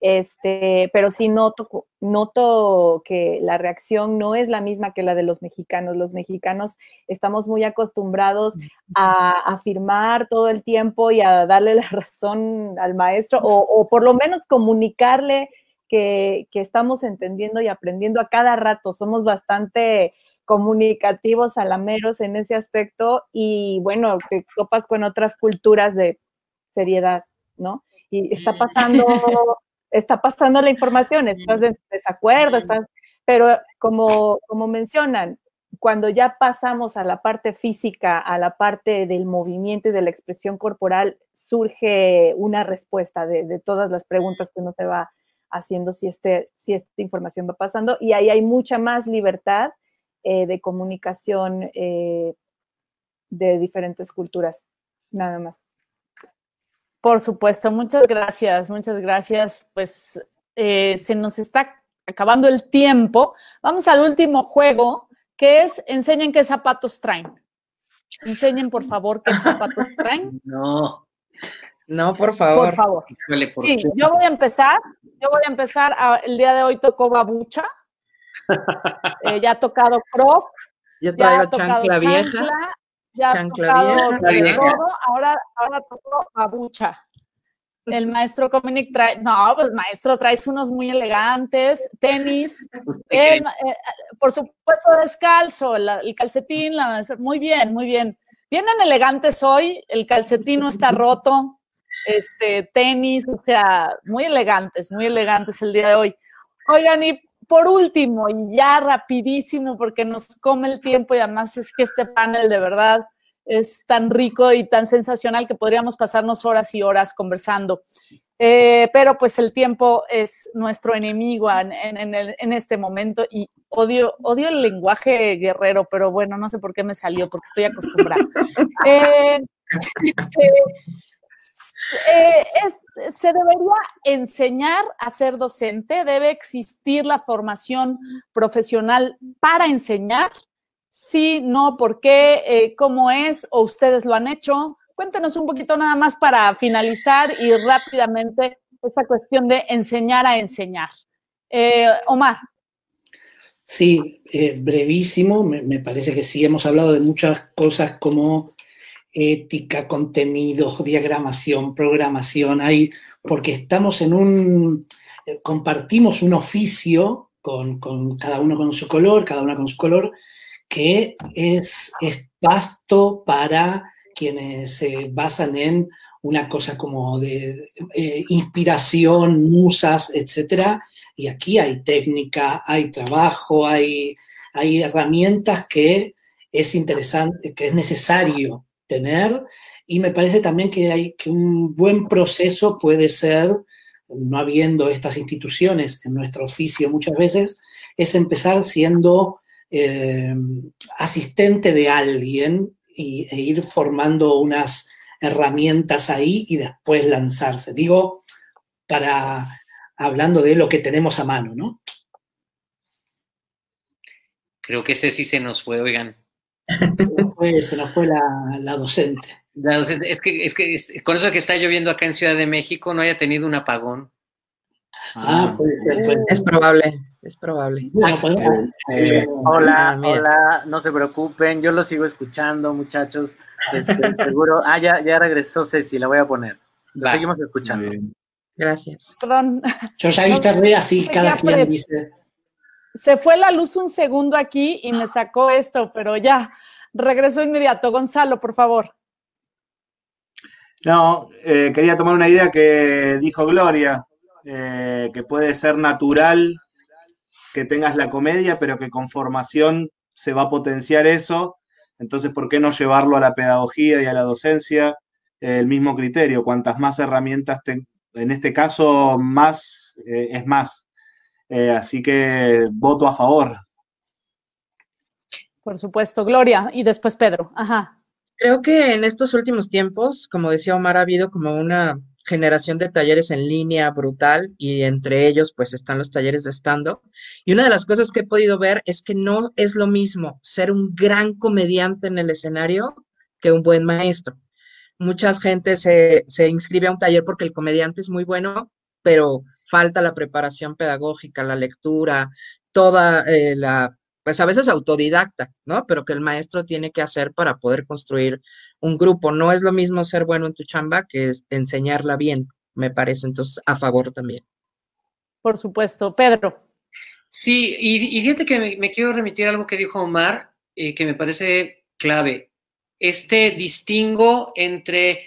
este, pero sí noto, noto que la reacción no es la misma que la de los mexicanos. Los mexicanos estamos muy acostumbrados a afirmar todo el tiempo y a darle la razón al maestro, o, por lo menos comunicarle que, que, estamos entendiendo y aprendiendo a cada rato. Somos bastante comunicativos, salameros en ese aspecto y bueno, que copas con otras culturas de seriedad, ¿no? Y está pasando, está pasando la información, estás en desacuerdo, estás, pero como, como mencionan, cuando ya pasamos a la parte física, a la parte del movimiento y de la expresión corporal, surge una respuesta de, de todas las preguntas que uno se va haciendo si, este, si esta información va pasando y ahí hay mucha más libertad eh, de comunicación eh, de diferentes culturas, nada más. Por supuesto, muchas gracias, muchas gracias. Pues eh, se nos está acabando el tiempo. Vamos al último juego, que es enseñen qué zapatos traen. Enseñen, por favor, qué zapatos traen. No. No, por favor. Por favor. sí, yo voy a empezar. Yo voy a empezar. el día de hoy tocó babucha. Eh, ya ha tocado Croc. ya ha tocado chancla, vieja. ya ha tocado todo, ahora, ahora tocó Babucha. El maestro Cominic trae, no, pues maestro, traes unos muy elegantes, tenis, eh, por supuesto descalzo, el calcetín, la, muy bien, muy bien. Vienen elegantes hoy, el calcetín no está roto, este, tenis, o sea, muy elegantes, muy elegantes el día de hoy. Oigan, y por último, y ya rapidísimo, porque nos come el tiempo y además es que este panel de verdad es tan rico y tan sensacional que podríamos pasarnos horas y horas conversando. Eh, pero pues el tiempo es nuestro enemigo en, este momento y odio, odio el lenguaje guerrero, pero bueno, no sé por qué me salió, porque estoy acostumbrada. Eh, este, eh, se debería enseñar a ser docente, debe existir la formación profesional para enseñar. Sí, no, por qué, eh, cómo es, o ustedes lo han hecho. Cuéntenos un poquito nada más para finalizar y rápidamente esta cuestión de enseñar a enseñar. Eh, Omar. Sí, brevísimo, me, parece que sí, hemos hablado de muchas cosas como ética, contenidos, diagramación, programación, hay, porque estamos en un, eh, compartimos un oficio con, cada uno con su color, cada una con su color, que es, es para quienes se basan en una cosa como de eh, inspiración, musas, etc. Y aquí hay técnica, hay trabajo, hay, hay herramientas que es interesante, que es necesario tener y me parece también que, hay, que un buen proceso puede ser, no habiendo estas instituciones en nuestro oficio muchas veces, es empezar siendo eh, asistente de alguien y, e ir formando unas herramientas ahí y después lanzarse. Digo, para hablando de lo que tenemos a mano, ¿no? Creo que ese sí se nos fue, oigan. Se nos fue, la, docente. Es que, es que con eso que está lloviendo acá en Ciudad de México no haya tenido un apagón. Ah, puede ser, Es probable, es probable. Eh, hola, ah, hola, no se preocupen, yo lo sigo escuchando, muchachos. Este, seguro. Ah, ya, ya regresó Ceci, la voy a poner. Lo seguimos escuchando. Gracias. Perdón. Yo ya viste así, cada quien dice se fue la luz un segundo aquí y me sacó esto, pero ya, regreso inmediato. Gonzalo, por favor. No, eh, quería tomar una idea que dijo Gloria, eh, que puede ser natural que tengas la comedia, pero que con formación se va a potenciar eso. Entonces, ¿por qué no llevarlo a la pedagogía y a la docencia? el mismo criterio, cuantas más herramientas, en este caso, más eh, es más. Eh, así que voto a favor. Por supuesto, Gloria, y después Pedro. Ajá. Creo que en estos últimos tiempos, como decía Omar, ha habido como una generación de talleres en línea brutal y entre ellos pues están los talleres de stand-up. Y una de las cosas que he podido ver es que no es lo mismo ser un gran comediante en el escenario que un buen maestro. Mucha gente se, se inscribe a un taller porque el comediante es muy bueno, pero falta la preparación pedagógica, la lectura, toda eh, la, pues a veces autodidacta, ¿no? Pero que el maestro tiene que hacer para poder construir un grupo. No es lo mismo ser bueno en tu chamba que enseñarla bien, me parece. Entonces, a favor también. Por supuesto. Pedro. Sí, y, fíjate que me, quiero remitir a algo que dijo Omar, eh, que me parece clave. Este distingo entre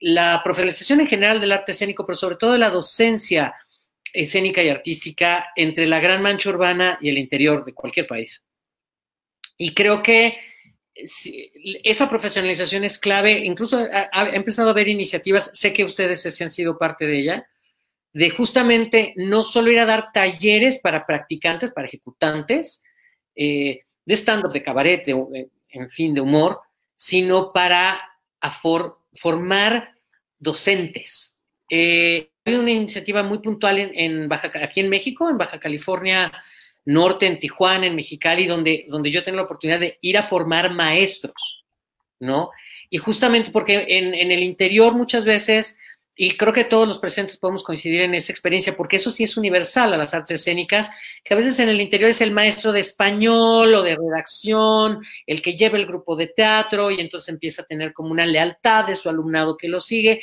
la profesionalización en general del arte escénico, pero sobre todo de la docencia escénica y artística entre la gran mancha urbana y el interior de cualquier país. Y creo que esa profesionalización es clave, incluso he empezado a ver iniciativas, sé que ustedes se han sido parte de ella, de justamente no solo ir a dar talleres para practicantes, para ejecutantes, eh, de stand-up, de cabaret, eh, en fin, de humor, sino para formar docentes. Eh, hay una iniciativa muy puntual en, Baja, aquí en México, en Baja California Norte, en Tijuana, en Mexicali, donde, donde yo tengo la oportunidad de ir a formar maestros, ¿no? Y justamente porque en, el interior muchas veces y creo que todos los presentes podemos coincidir en esa experiencia, porque eso sí es universal a las artes escénicas, que a veces en el interior es el maestro de español o de redacción, el que lleva el grupo de teatro y entonces empieza a tener como una lealtad de su alumnado que lo sigue,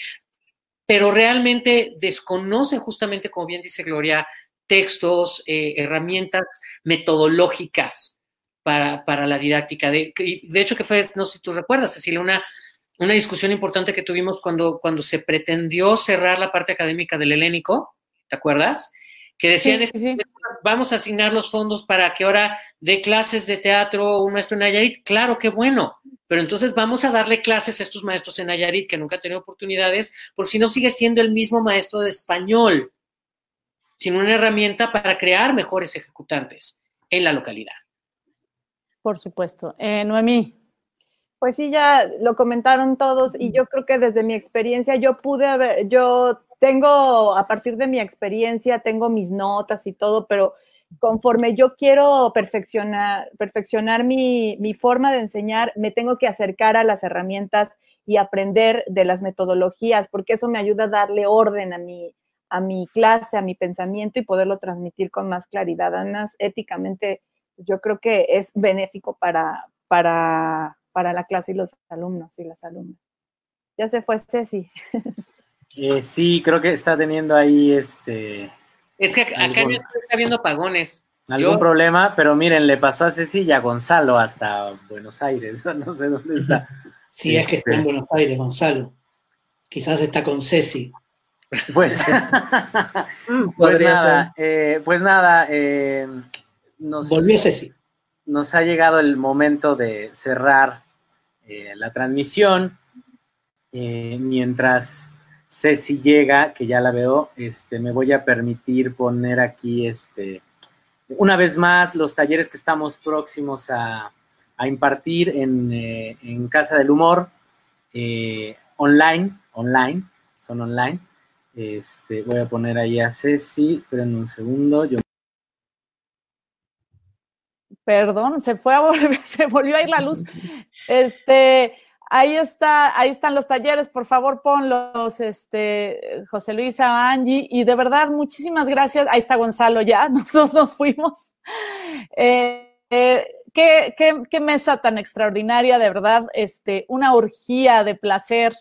pero realmente desconoce justamente, como bien dice Gloria, textos, eh, herramientas metodológicas para, para la didáctica. De, de hecho, que fue, no sé si tú recuerdas, Cecilia, una una discusión importante que tuvimos cuando, cuando se pretendió cerrar la parte académica del helénico, ¿te acuerdas? Que decían, vamos a asignar los fondos para que ahora dé clases de teatro un maestro en Nayarit. Claro, qué bueno, pero entonces vamos a darle clases a estos maestros en Nayarit que nunca han tenido oportunidades, por si no sigue siendo el mismo maestro de español, sino una herramienta para crear mejores ejecutantes en la localidad. Por supuesto. Eh, Noemí. Pues sí, ya lo comentaron todos y yo creo que desde mi experiencia yo pude haber, yo tengo, a partir de mi experiencia, tengo mis notas y todo, pero conforme yo quiero perfeccionar, perfeccionar mi, mi forma de enseñar, me tengo que acercar a las herramientas y aprender de las metodologías, porque eso me ayuda a darle orden a mi, a mi clase, a mi pensamiento y poderlo transmitir con más claridad. Además, éticamente, yo creo que es benéfico para, para para la clase y los alumnos y las alumnas. Ya se fue Ceci. Eh, sí, creo que está teniendo ahí este. Es que acá está viendo apagones. Algún problema, pero miren, le pasó a Ceci y a Gonzalo hasta Buenos Aires. No sé dónde está. Sí, es que está en este. Buenos Aires, Gonzalo. Quizás está con Ceci. Pues, pues nada, eh, pues nada, eh, nos, volvió Ceci. Nos ha llegado el momento de cerrar eh, la transmisión. Eh, mientras Ceci llega, que ya la veo, este, me voy a permitir poner aquí este, una vez más los talleres que estamos próximos a, impartir eh, en, Casa del Humor, online, online, son online. Este, voy a poner ahí a Ceci, esperen un segundo. Yo... Perdón, se fue a volver, se volvió a ir la luz. Este, ahí está, ahí están los talleres, por favor ponlos, este, José Luisa, Angie, y de verdad, muchísimas gracias. Ahí está Gonzalo ya, nosotros nos fuimos. Eh, eh, qué, qué, mesa tan extraordinaria, de verdad, este, una orgía de placer,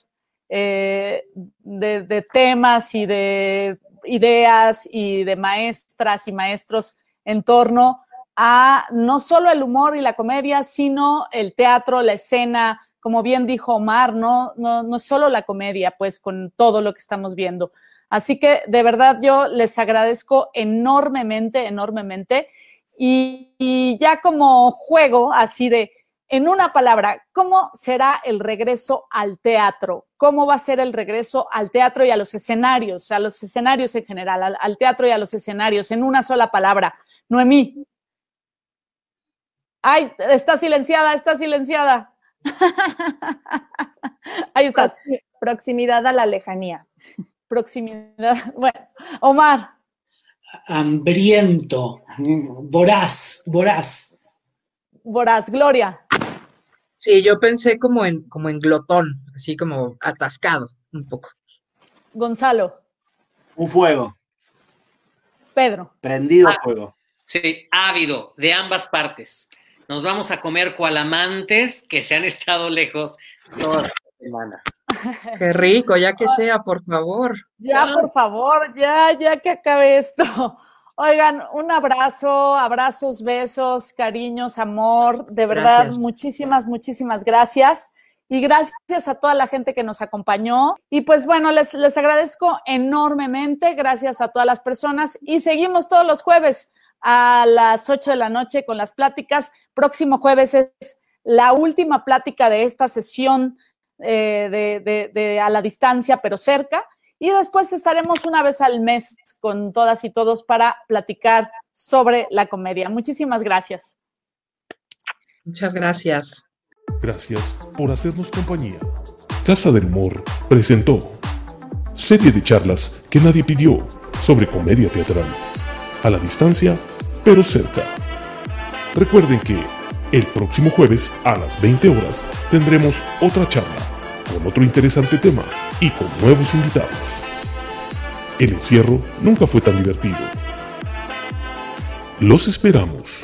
eh, de, de temas y de ideas y de maestras y maestros en torno a no solo el humor y la comedia, sino el teatro, la escena, como bien dijo Omar, no, no, no solo la comedia, pues con todo lo que estamos viendo. Así que de verdad yo les agradezco enormemente, enormemente. Y, ya como juego, así de, en una palabra, ¿cómo será el regreso al teatro? ¿Cómo va a ser el regreso al teatro y a los escenarios, a los escenarios en general, al, al teatro y a los escenarios, en una sola palabra? Noemí. Ay, está silenciada, está silenciada. Ahí estás. Proximidad a la lejanía. Proximidad. Bueno, Omar. Hambriento, voraz, voraz. Voraz, Gloria. Sí, yo pensé como en, como en glotón, así como atascado un poco. Gonzalo. Un fuego. Pedro. Prendido ah, fuego. Sí, ávido, de ambas partes nos vamos a comer cualamantes que se han estado lejos todas las semanas. Qué rico, ya que sea, por favor. Ya, por favor, ya, ya que acabe esto. Oigan, un abrazo, abrazos, besos, cariños, amor, de verdad, muchísimas, muchísimas gracias. Y gracias a toda la gente que nos acompañó. Y pues bueno, les, les agradezco enormemente, gracias a todas las personas. Y seguimos todos los jueves a las 8 de la noche con las pláticas. Próximo jueves es la última plática de esta sesión eh, de, a la distancia, pero cerca. Y después estaremos una vez al mes con todas y todos para platicar sobre la comedia. Muchísimas gracias. Muchas gracias. Gracias por hacernos compañía. Casa del Humor presentó serie de charlas que nadie pidió sobre comedia teatral. A la distancia pero cerca. Recuerden que el próximo jueves a las 20 horas tendremos otra charla con otro interesante tema y con nuevos invitados. El encierro nunca fue tan divertido. Los esperamos.